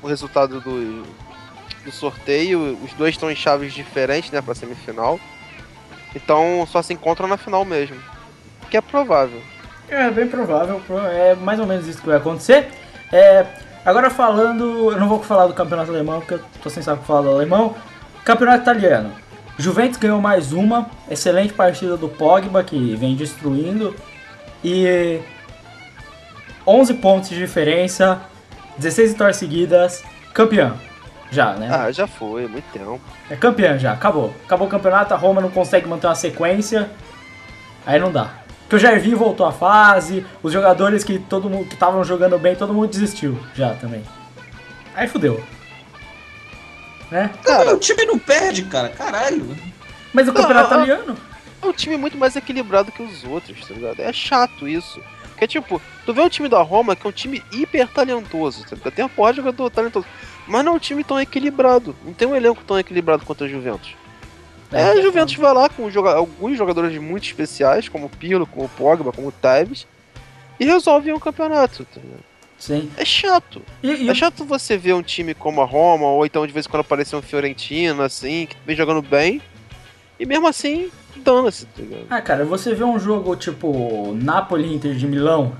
S3: o resultado do, do sorteio, os dois estão em chaves diferentes, né, pra semifinal. Então só se encontram na final mesmo. Que é provável.
S1: É bem provável, pro- é mais ou menos isso que vai acontecer. É, agora falando, eu não vou falar do campeonato alemão, porque eu tô sem pra falar do alemão. Campeonato italiano. Juventus ganhou mais uma, excelente partida do Pogba, que vem destruindo. E 11 pontos de diferença, 16 vitórias seguidas, campeão. Já, né?
S3: Ah, já foi, muito tempo.
S1: É campeão já, acabou. Acabou o campeonato, a Roma não consegue manter uma sequência. Aí não dá. Porque o Jairzinho voltou à fase, os jogadores que todo mundo que estavam jogando bem, todo mundo desistiu já também. Aí fudeu. Né?
S2: Cara, o time não perde, cara. Caralho.
S1: Mas o campeonato
S3: Ah, ah, ah.
S1: italiano.
S3: É um time muito mais equilibrado que os outros, tá ligado? É chato isso. Porque, tipo, tu vê o time da Roma, que é um time hiper talentoso, tá ligado? Tem uma porra de jogador talentoso. Mas não é um time tão equilibrado. Não tem um elenco tão equilibrado quanto a Juventus. É, a Juventus vai lá com joga- alguns jogadores muito especiais, como o Pirlo, como o Pogba, como o Tevez, e resolve um campeonato, tá ligado?
S1: Sim.
S3: É chato.
S1: E, e-
S3: É chato você ver um time como a Roma, ou então de vez em quando aparecer um Fiorentino, assim, que vem jogando bem, e mesmo assim, dana-se, tá ligado?
S1: Ah, cara, você vê um jogo tipo Napoli Inter de Milão.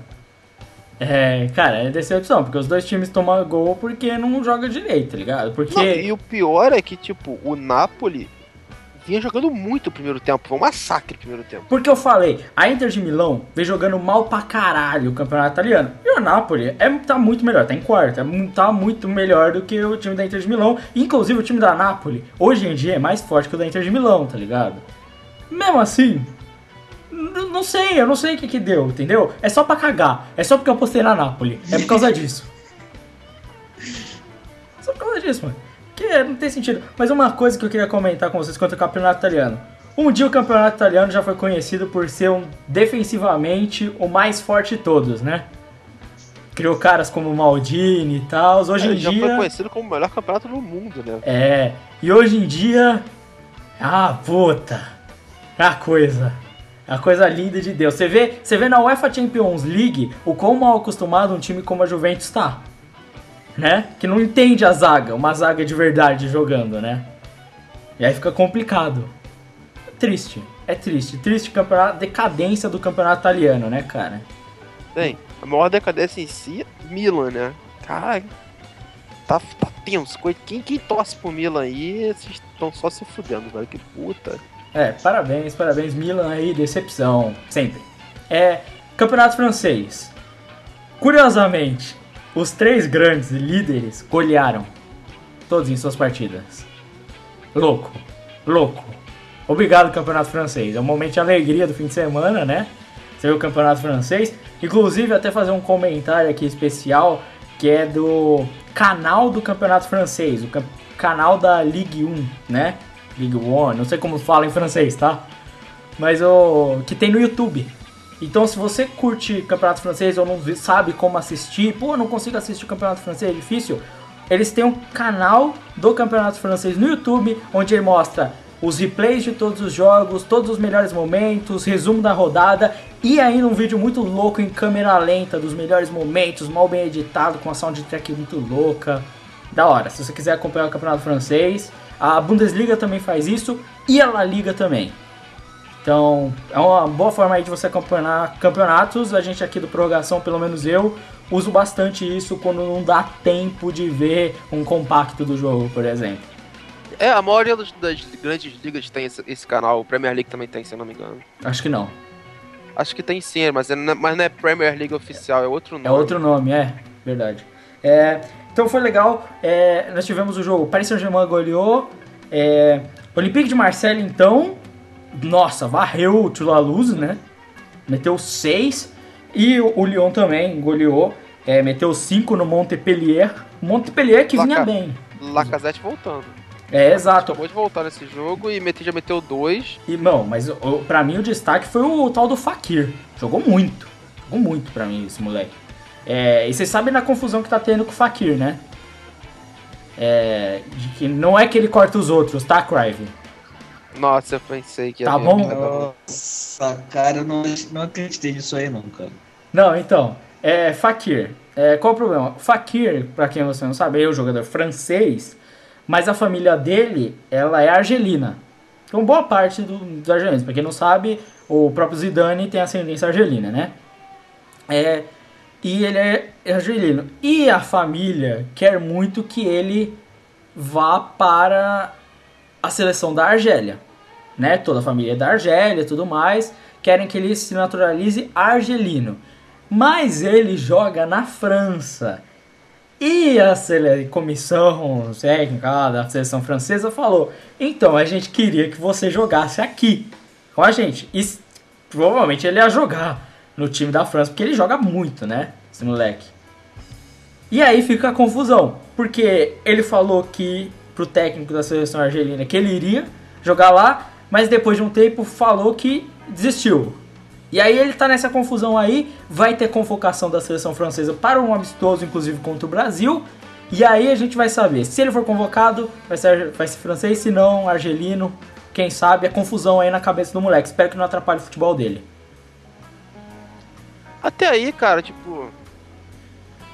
S1: É, cara, é decepção, porque os dois times tomam gol porque não joga direito, tá ligado? Porque.
S3: Não, e o pior é que, tipo, o Napoli vinha jogando muito o primeiro tempo. Foi um massacre o primeiro tempo.
S1: Porque eu falei, a Inter de Milão vem jogando mal pra caralho o campeonato italiano. E o Napoli é, tá muito melhor, tá em quarto, é, tá muito melhor do que o time da Inter de Milão. Inclusive o time da Napoli, hoje em dia, é mais forte que o da Inter de Milão, tá ligado? Mesmo assim, não sei, eu não sei o que que deu, entendeu? É só pra cagar, é só porque eu postei na Napoli, é por causa disso. Só por causa disso, mano. Que não tem sentido. Mas uma coisa que eu queria comentar com vocês quanto ao campeonato italiano. Um dia o campeonato italiano já foi conhecido por ser um, defensivamente o mais forte de todos, né? Criou caras como Maldini e tal. Hoje em
S3: Ele já foi
S1: dia.
S3: conhecido como o melhor campeonato do mundo, né?
S1: É. E hoje em dia. Ah, puta. É a coisa. É a coisa linda de Deus. Você vê, você vê na UEFA Champions League o quão mal acostumado um time como a Juventus tá. Né? Que não entende a zaga, uma zaga de verdade jogando, né? E aí fica complicado. É triste. É triste. Triste campeonato, decadência do campeonato italiano, né, cara?
S3: Bem, a maior decadência em si é Milan, né? Caralho. Tá, tá tenso. Coi- Quem, quem torce pro Milan aí, vocês estão só se fudendo, velho. Que puta.
S1: É, parabéns, parabéns, Milan aí, decepção, sempre. É, campeonato francês. Curiosamente, os três grandes líderes golearam todos em suas partidas. Louco, louco. Obrigado, campeonato francês. É um momento de alegria do fim de semana, né? Você vê o campeonato francês. Inclusive, até fazer um comentário aqui especial que é do canal do campeonato francês, o canal da Ligue 1, né? Ligue 1, não sei como fala em francês, tá? Mas o que tem no YouTube. Então, se você curte campeonato francês ou não sabe como assistir, pô, não consigo assistir o campeonato francês, é difícil. Eles têm um canal do campeonato francês no YouTube, onde ele mostra os replays de todos os jogos, todos os melhores momentos, resumo da rodada e ainda um vídeo muito louco em câmera lenta dos melhores momentos, mal bem editado, com a soundtrack muito louca. Da hora, se você quiser acompanhar o campeonato francês, a Bundesliga também faz isso e a La Liga também. Então, é uma boa forma aí de você acompanhar campeonatos. A gente aqui do Prorrogação, pelo menos eu, uso bastante isso quando não dá tempo de ver um compacto do jogo, por exemplo.
S3: É, a maioria dos- das grandes ligas tem esse, esse canal. O Premier League também tem, se eu não me engano.
S1: Acho que não.
S3: Acho que tem sim, mas, é, mas não é Premier League oficial, é outro nome.
S1: É outro nome, é, verdade. É, então foi legal. é, nós tivemos o jogo Paris Saint-Germain goleou. É, Olympique de Marseille, então, nossa, varreu o Toulouse, né? Meteu 6. E o, o Lyon também goleou. é, meteu 5 no Montpellier. Montpellier que vinha
S3: Laca-
S1: bem.
S3: Lacazette voltando.
S1: É, exato.
S3: Acabou de voltar nesse jogo e mete- já meteu dois.
S1: E, não, mas o- pra mim o destaque foi o tal do Fakir. Jogou muito. Jogou muito pra mim esse moleque. É, e vocês sabem da confusão que tá tendo com o Fakir, né? É, de que não é que ele corta os outros, tá, Crive?
S3: Nossa, eu pensei que ia
S1: Tá bom.
S2: Nossa, cara, eu não, não acreditei nisso aí não, cara.
S1: Não, então, é Fakir. É, qual o problema? Fakir, pra quem você não sabe, é um jogador francês, mas a família dele, ela é argelina. Então, boa parte do- dos argelinos. Pra quem não sabe, o próprio Zidane tem ascendência argelina, né? É, e ele é argelino. E a família quer muito que ele vá para a seleção da Argélia. Né? Toda a família é da Argélia tudo mais. Querem que ele se naturalize argelino. Mas ele joga na França. E a sele- comissão técnica da seleção francesa falou: então a gente queria que você jogasse aqui com a gente. E provavelmente ele ia jogar no time da França, porque ele joga muito, né? Esse moleque. E aí fica a confusão, porque ele falou que pro técnico da seleção argelina que ele iria jogar lá, mas depois de um tempo falou que desistiu. E aí ele tá nessa confusão aí, vai ter convocação da seleção francesa para um amistoso, inclusive contra o Brasil. E aí a gente vai saber, se ele for convocado, vai ser, vai ser francês, se não, argelino, quem sabe, a confusão aí na cabeça do moleque. Espero que não atrapalhe o futebol dele.
S3: Até aí, cara, tipo.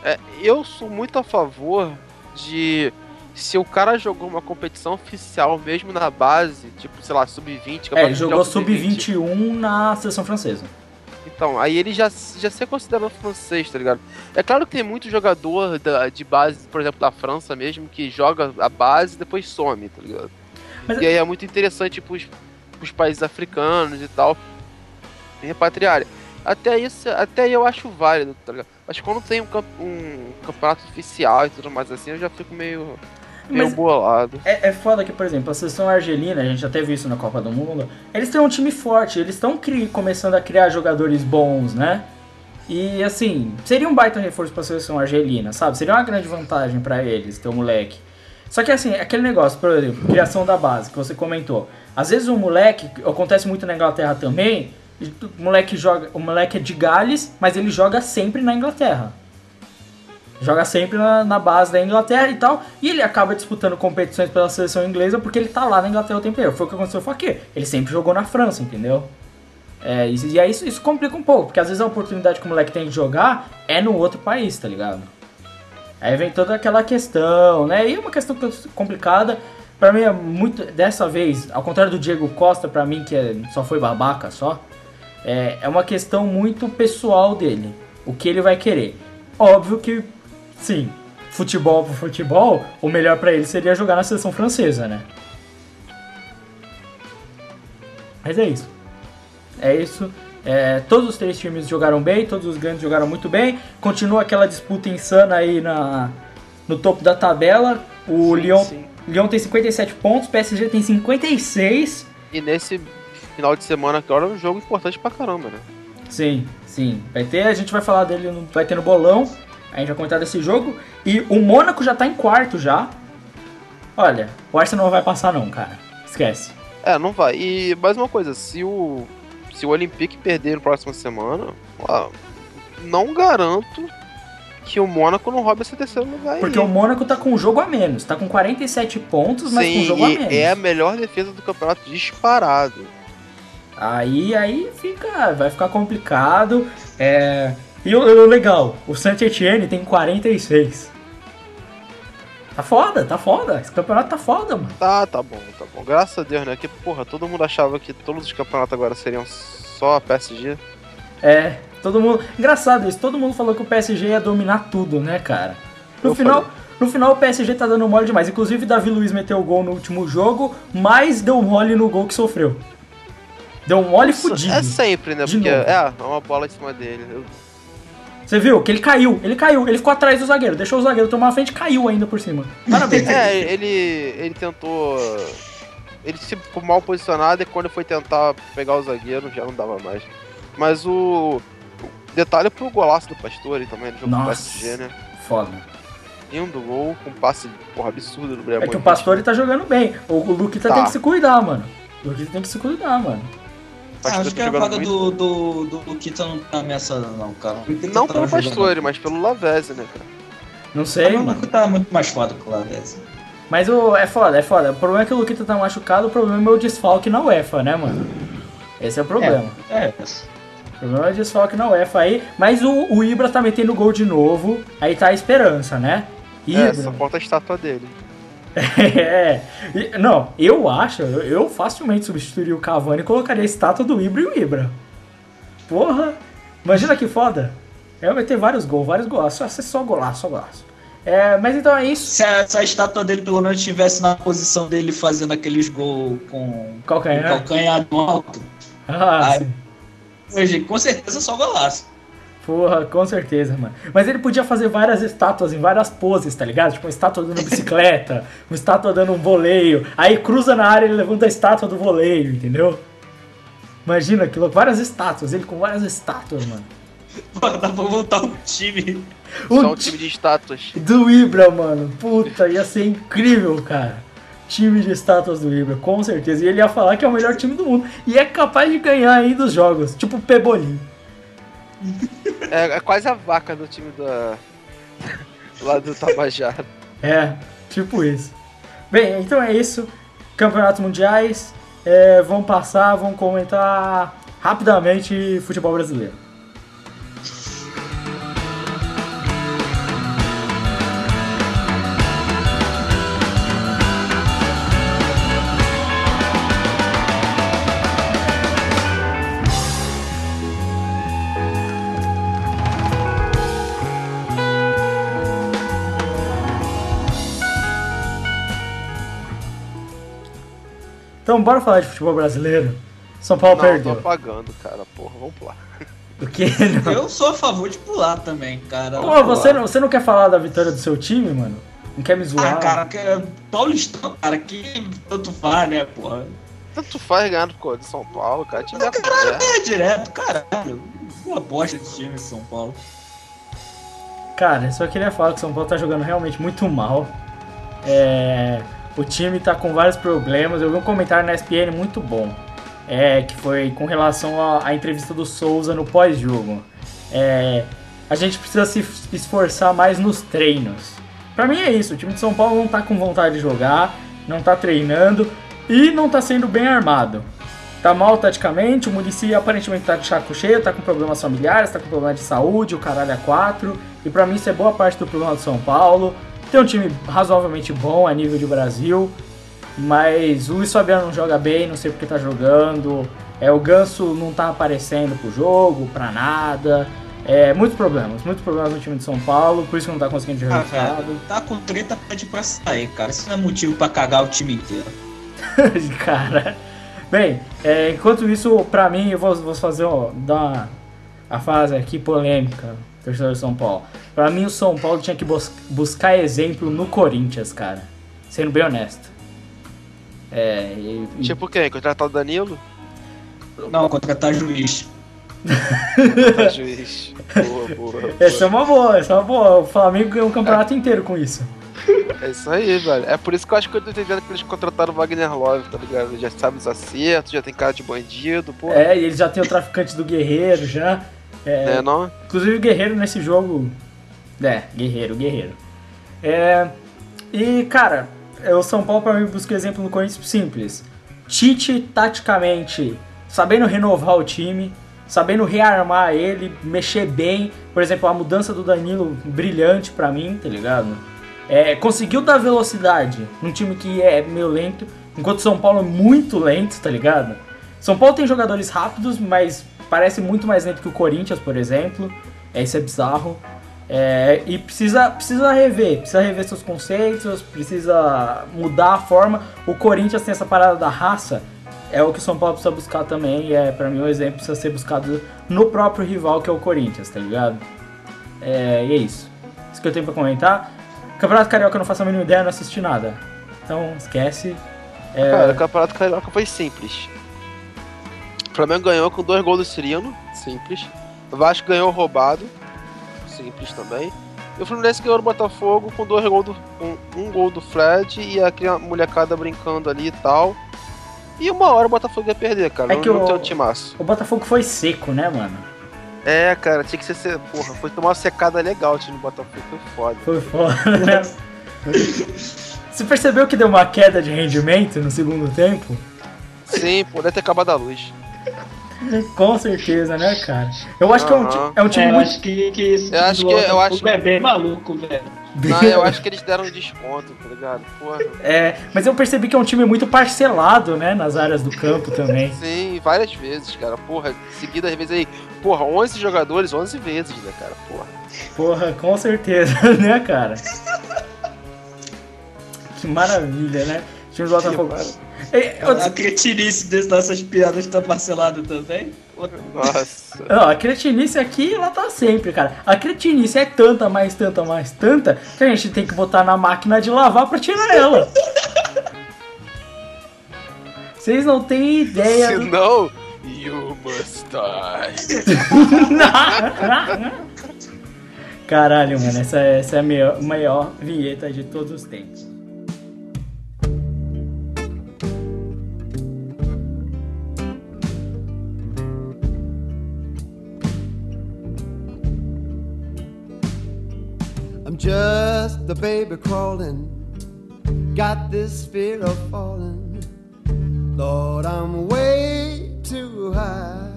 S3: é, eu sou muito a favor de. Se o cara jogou uma competição oficial mesmo na base, tipo, sei lá, sub-20.
S1: É, ele jogou
S3: mundial
S1: sub-21 na seleção francesa.
S3: Então, aí ele já, já se considera francês, tá ligado? É claro que tem muito jogador da, de base, por exemplo, da França mesmo, que joga a base e depois some, tá ligado?
S1: Mas-
S3: E aí é muito interessante pros, pros países africanos e tal repatriarem. Até isso, até aí eu acho válido, tá ligado? Mas quando tem um, camp- um campeonato oficial e tudo mais assim, eu já fico meio, meio
S1: Mas-
S3: bolado.
S1: É, é foda que, por exemplo, a seleção argelina, a gente já teve isso na Copa do Mundo, eles têm um time forte, eles estão começando a criar jogadores bons, né? E assim, seria um baita reforço pra seleção argelina, sabe? Seria uma grande vantagem pra eles ter um moleque. Só que assim, aquele negócio, por exemplo, criação da base, que você comentou. Às vezes o moleque, acontece muito na Inglaterra também, o moleque joga, o moleque é de Gales, mas ele joga sempre na Inglaterra. Joga sempre na, na base da Inglaterra e tal. E ele acaba disputando competições pela seleção inglesa porque ele tá lá na Inglaterra o tempo inteiro. Foi o que aconteceu foi aqui. Ele sempre jogou na França, entendeu? É, e, e aí isso, isso complica um pouco, porque às vezes a oportunidade que o moleque tem de jogar é no outro país, tá ligado? Aí vem toda aquela questão, né? E é uma questão complicada. Pra mim é muito. Dessa vez, ao contrário do Diego Costa, pra mim, que é- só foi babaca só, é, é uma questão muito pessoal dele. O que ele vai querer. Óbvio que, sim, futebol pro futebol, o melhor pra ele seria jogar na seleção francesa, né? Mas é isso. É isso. É, todos os três times jogaram bem, todos os grandes jogaram muito bem. Continua aquela disputa insana aí na, no topo da tabela. O
S3: Sim,
S1: Lyon,
S3: sim.
S1: Lyon tem 57 pontos, PSG tem 56.
S3: E nesse final de semana agora é um jogo importante pra caramba, né?
S1: Sim, sim. Vai ter, a gente vai falar dele, no- vai ter no bolão. A gente vai comentar desse jogo. E o Mônaco já tá em quarto já. Olha, o Arsenal não vai passar não, cara. Esquece.
S3: É, não vai. E mais uma coisa, se o se o Olympique perder na próxima semana, não garanto que o Mônaco não roube esse terceiro lugar
S1: Porque
S3: aí.
S1: o Mônaco tá com um jogo a menos. Tá com 47 pontos, mas com um
S3: Sim,
S1: jogo a menos.
S3: é a melhor defesa do campeonato disparado.
S1: Aí, aí fica, vai ficar complicado. É... E o, legal, o Saint Etienne tem 46. Tá foda, tá foda. Esse campeonato tá foda, mano.
S3: Tá, tá bom, tá bom. Graças a Deus, né? Que, porra, todo mundo achava que todos os campeonatos agora seriam só a PSG.
S1: É, todo mundo. Engraçado isso, todo mundo falou que o PSG ia dominar tudo, né, cara? No
S3: Eu
S1: final,
S3: falei.
S1: no final o PSG tá dando mole demais. Inclusive, Davi Luiz meteu o gol no último jogo, mas deu mole no gol que sofreu. Deu um mole fudido.
S3: É sempre, né?
S1: De
S3: Porque
S1: novo.
S3: é, é uma bola em cima dele. Eu-
S1: Você viu que ele caiu, ele caiu, ele ficou atrás do zagueiro, deixou o zagueiro tomar a frente e caiu ainda por cima. Parabéns.
S3: É, ele, ele tentou. Ele se ficou mal posicionado e quando foi tentar pegar o zagueiro já não dava mais. Mas o. o detalhe pro golaço do Pastore também, no jogo do
S1: Nossa.
S3: PSG, né?
S1: Foda.
S3: Lindo gol, com passe porra, absurdo do Breno.
S1: É que o Pastore tá jogando bem. O, o Luquita
S3: Tá.
S1: tem que se cuidar, mano. O Luquita tem que se cuidar, mano.
S2: Ah, acho que a
S3: jogando
S2: vaga
S3: muito.
S2: do, do, do Luquita não tá ameaçada, não, cara.
S3: Não
S2: tá
S3: pelo Pastore, mas pelo Lavezzi, né, cara?
S1: Não sei,
S2: O. Luquita tá muito mais foda que o Lavezzi.
S1: Mas o, é foda, é foda. O problema é que o Luquita tá machucado, o problema é o desfalque na UEFA, né, mano? Esse é o problema.
S2: É,
S1: O problema é o desfalque na UEFA aí. Mas o, o Ibra tá metendo gol de novo. Aí tá a esperança, né?
S3: É,
S1: Ibra.
S3: só falta a estátua dele.
S1: É. Não, eu acho, eu, facilmente substituiria o Cavani e colocaria a estátua do Ibra e o Ibra. Porra! Imagina que foda. Eu vai ter vários gols, vários gols. Só, só golaço, só golaço. É, mas então é isso.
S2: Se a, se a estátua dele pelo menos estivesse na posição dele fazendo aqueles gols com
S1: Calcanhar.
S2: o calcanhar no alto,
S1: Ah, sim.
S2: hoje com certeza só golaço.
S1: Porra, com certeza, mano. Mas ele podia fazer várias estátuas em várias poses, tá ligado? Tipo, uma estátua dando bicicleta, uma estátua dando um voleio. Aí cruza na área e ele levanta a estátua do voleio, entendeu? Imagina aquilo, várias estátuas, ele com várias estátuas, mano.
S2: Pô, dá pra montar um time.
S3: Só
S1: O
S3: um time de estátuas.
S1: do Ibra, mano. Puta, ia ser incrível, cara. Time de estátuas do Ibra, com certeza. E ele ia falar que é o melhor time do mundo. E é capaz de ganhar ainda os jogos. Tipo o Pebolim.
S3: É, é quase a vaca do time da. lá do Tabajara.
S1: É, tipo isso. Bem, então é isso. Campeonatos mundiais. É, vamos passar, vamos comentar rapidamente futebol brasileiro. Então bora falar de futebol brasileiro. São Paulo
S3: Não,
S1: perdeu.
S3: tô apagando, cara, porra, vamos lá.
S1: O que? Não.
S2: Eu sou a favor de pular também, cara.
S1: Pô, você, não, você não quer falar da vitória do seu time, mano? Não quer me zoar?
S2: Ah, cara, que é Paulistão, cara, que tanto faz, né, porra?
S3: Tanto faz ganhar do de São Paulo, cara. Time
S2: Caralho, é direto, caralho. Uma bosta de time de São Paulo.
S1: Cara, eu só queria falar que o São Paulo tá jogando realmente muito mal. É, o time tá com vários problemas. Eu vi um comentário na SPN muito bom. É, que foi com relação à, entrevista do Souza no pós-jogo. É, a gente precisa se esforçar mais nos treinos. Pra mim é isso, o time de São Paulo não tá com vontade de jogar, não tá treinando e não tá sendo bem armado. Tá mal taticamente, o Muricy aparentemente tá de chaco cheio, tá com problemas familiares, tá com problema de saúde, o caralho é quatro. E pra mim isso é boa parte do problema do São Paulo. Tem um time razoavelmente bom a nível de Brasil, mas o Luiz Fabiano não joga bem, não sei porque tá jogando. É, o Ganso não tá aparecendo pro jogo, pra nada. É, muitos problemas, muitos problemas no time de São Paulo, por isso que não tá conseguindo de
S2: Ah, tá com treta pede pra sair, cara. Isso não é motivo pra cagar o time inteiro.
S1: Cara. Bem, é, enquanto isso, pra mim, eu vou, vou fazer, ó, dar uma, a fase aqui polêmica, torcedor de São Paulo. Pra mim, o São Paulo tinha que bus- buscar exemplo no Corinthians, cara. Sendo bem honesto. É, e, e-
S3: Tipo quem? Contratar o Danilo?
S2: Não, contratar juiz.
S3: Tá juiz. Boa, boa. boa.
S1: essa é uma boa, essa é uma boa. O Flamengo ganhou o campeonato inteiro com isso.
S3: É isso aí, velho. É por isso que eu acho que eu tô entendendo que eles contrataram o Wagner Love, tá ligado? Ele já sabe os acertos, já tem cara de bandido, pô.
S1: É, e eles já tem o traficante do Guerreiro já. É,
S3: Né, não?
S1: Inclusive o Guerreiro nesse jogo. É, Guerreiro, Guerreiro. É, e, cara, é, o São Paulo pra mim busca exemplo no Corinthians simples. Tite, taticamente, sabendo renovar o time, sabendo rearmar ele, mexer bem. Por exemplo, a mudança do Danilo, brilhante pra mim, tá ligado? É, conseguiu dar velocidade num time que é meio lento, enquanto o São Paulo é muito lento, tá ligado? São Paulo tem jogadores rápidos, mas parece muito mais lento que o Corinthians, por exemplo. É, isso é bizarro. É, e precisa, precisa rever, precisa rever seus conceitos, precisa mudar a forma. O Corinthians tem essa parada da raça, é o que o São Paulo precisa buscar também. E é, pra mim, o exemplo precisa ser buscado no próprio rival, que é o Corinthians, tá ligado? É, e é isso. Isso que eu tenho pra comentar. Campeonato Carioca eu não faço a mínima ideia, não assisti nada. Então, esquece. É,
S3: Cara, o Campeonato Carioca foi simples. O Flamengo ganhou com dois gols do Cirino, simples. O Vasco ganhou roubado, simples também. E o Fluminense ganhou do Botafogo com dois gols do, com um gol do Fred e aquela molecada brincando ali e tal. E uma hora o Botafogo ia perder, cara.
S1: É
S3: não,
S1: que
S3: não
S1: o-
S3: tem um timaço.
S1: o Botafogo foi seco, né, mano?
S3: É, cara, tinha que ser-. Porra, foi tomar uma secada legal o time do Botafogo, foi foda.
S1: Foi foda, né? Você percebeu que deu uma queda de rendimento no segundo tempo?
S3: Sim, pô, deve ter acabado a luz.
S1: Com certeza, né, cara? Eu acho que é um, é um time
S2: É, eu
S1: muito.
S2: acho que, que esse
S3: Eu acho que- eu acho-
S2: é bem maluco, velho.
S3: Não, eu acho que eles deram um desconto, tá ligado? Porra.
S1: É, mas eu percebi que é um time muito parcelado, né, nas áreas do campo também.
S3: Sim, várias vezes, cara. Porra, seguidas vezes aí. Porra, 11 jogadores, 11 vezes, né, cara? Porra.
S1: Porra, com certeza, né, cara? Que maravilha, né? O time do Botafogo. É,
S2: A cretinice desse- dessas piadas tá parcelado também.
S3: Nossa.
S1: Não, a cretinice aqui, ela tá sempre, cara. A cretinice é tanta, mais tanta, mais tanta, que a gente tem que botar na máquina de lavar pra tirar ela. Vocês não têm ideia
S3: Se
S1: do...
S3: não, you must die.
S1: Caralho, mano, essa, essa é a maior, maior vinheta de todos os tempos.
S5: A baby crawling, got this fear of falling. Lord, I'm way too high.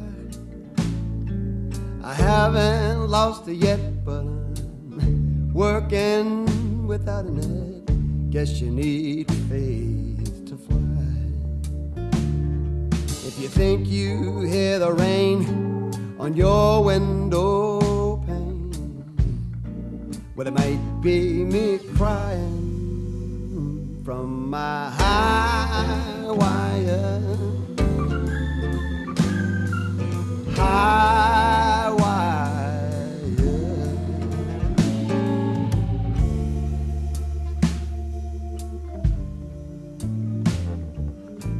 S5: I haven't lost it yet, but I'm working without a net. Guess you need faith to fly. If you think you hear the rain on your window well, it might be me crying from my high wire. High wire.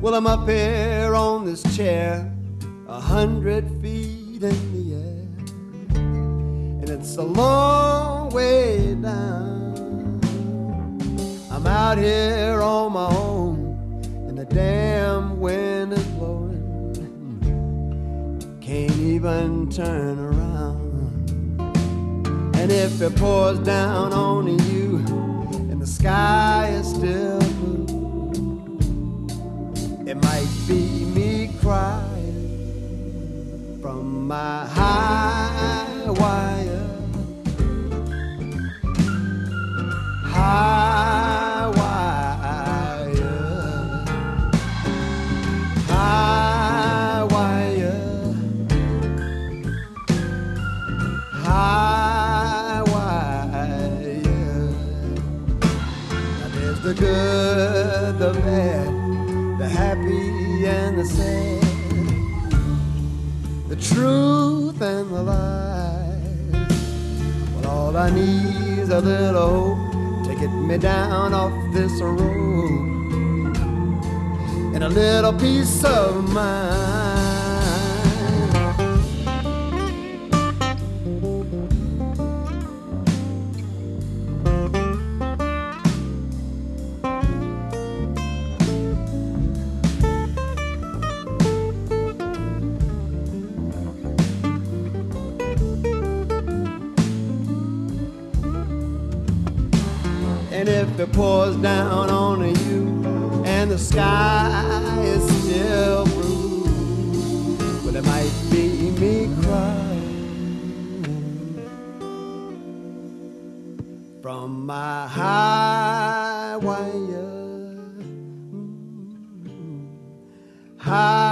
S5: Well, I'm up here on this chair, a hundred feet in the it's a long way down. I'm out here on my own, and the damn wind is blowing. Can't even turn around. And if it pours down on you, and the sky is still blue, it might be me crying from my high all I need a little hope to get me down off this road and a little peace of mind. It pours down on you and the sky is still blue, But it might be me crying from my high wire. Mm, High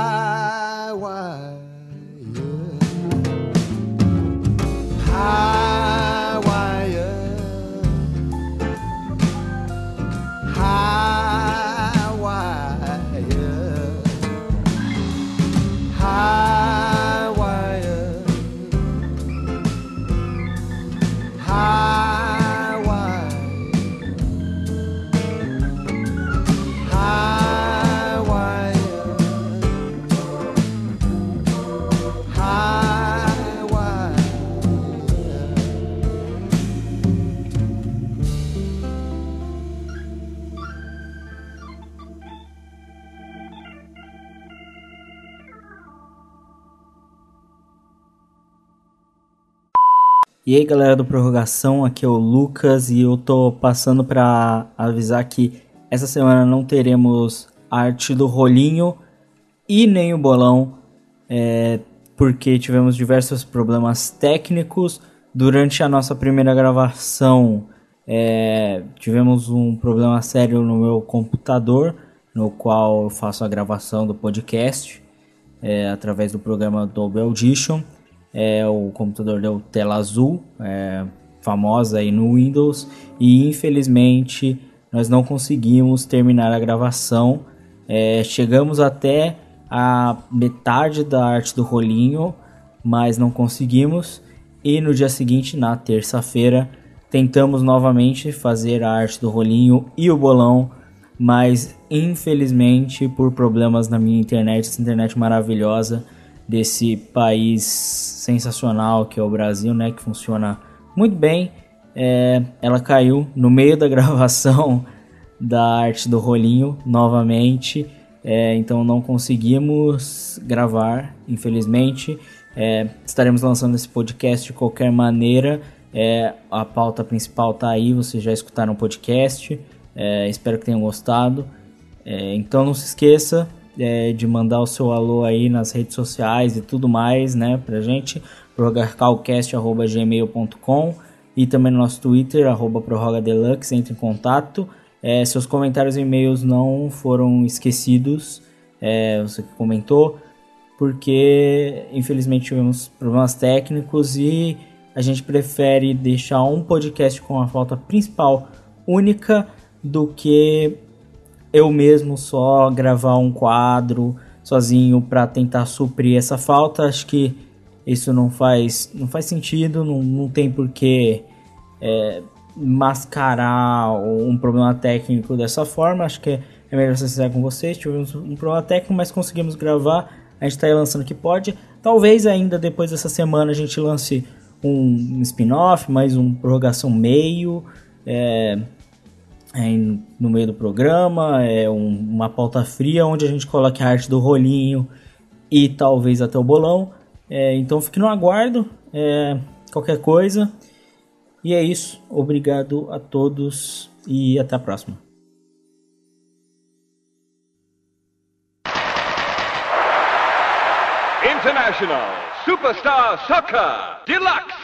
S1: E aí galera do Prorrogação, aqui é o Lucas e eu tô passando para avisar que essa semana não teremos arte do rolinho e nem o bolão, é, porque tivemos diversos problemas técnicos durante a nossa primeira gravação. é, tivemos um problema sério no meu computador, no qual eu faço a gravação do podcast é, através do programa Dolby Audition. É, o computador deu tela azul, é, famosa aí no Windows, e infelizmente nós não conseguimos terminar a gravação. É, chegamos até a metade da arte do rolinho, mas não conseguimos. E no dia seguinte, na terça-feira, tentamos novamente fazer a arte do rolinho e o bolão, mas infelizmente por problemas na minha internet, essa internet maravilhosa desse país sensacional que é o Brasil, né, que funciona muito bem, é, ela caiu no meio da gravação da arte do rolinho novamente, é, então não conseguimos gravar, infelizmente. É, estaremos lançando esse podcast de qualquer maneira. É, a pauta principal tá aí, vocês já escutaram o podcast. É, espero que tenham gostado. É, então não se esqueça é, de mandar o seu alô aí nas redes sociais e tudo mais, né, pra gente. prorrogarcalcast.gmail.com e também no nosso Twitter, arroba prorrogadeluxe, entre em contato. É, seus comentários e e-mails não foram esquecidos, é, você que comentou, porque infelizmente tivemos problemas técnicos e a gente prefere deixar um podcast com a falta principal única do que eu mesmo só gravar um quadro sozinho para tentar suprir essa falta. Acho que isso não faz, não faz sentido, não, não tem porquê é, mascarar um problema técnico dessa forma. Acho que é, é melhor ser sincero com vocês. Tivemos um problema técnico, mas conseguimos gravar. A gente está aí lançando o que pode. Talvez ainda depois dessa semana a gente lance um spin-off, mais um prorrogação meio. É, é, no meio do programa, é um, uma pauta fria onde a gente coloca a arte do rolinho e talvez até o bolão. É, então fique no aguardo, é, qualquer coisa. E é isso. Obrigado a todos e até a próxima.
S6: International Superstar Soccer Deluxe.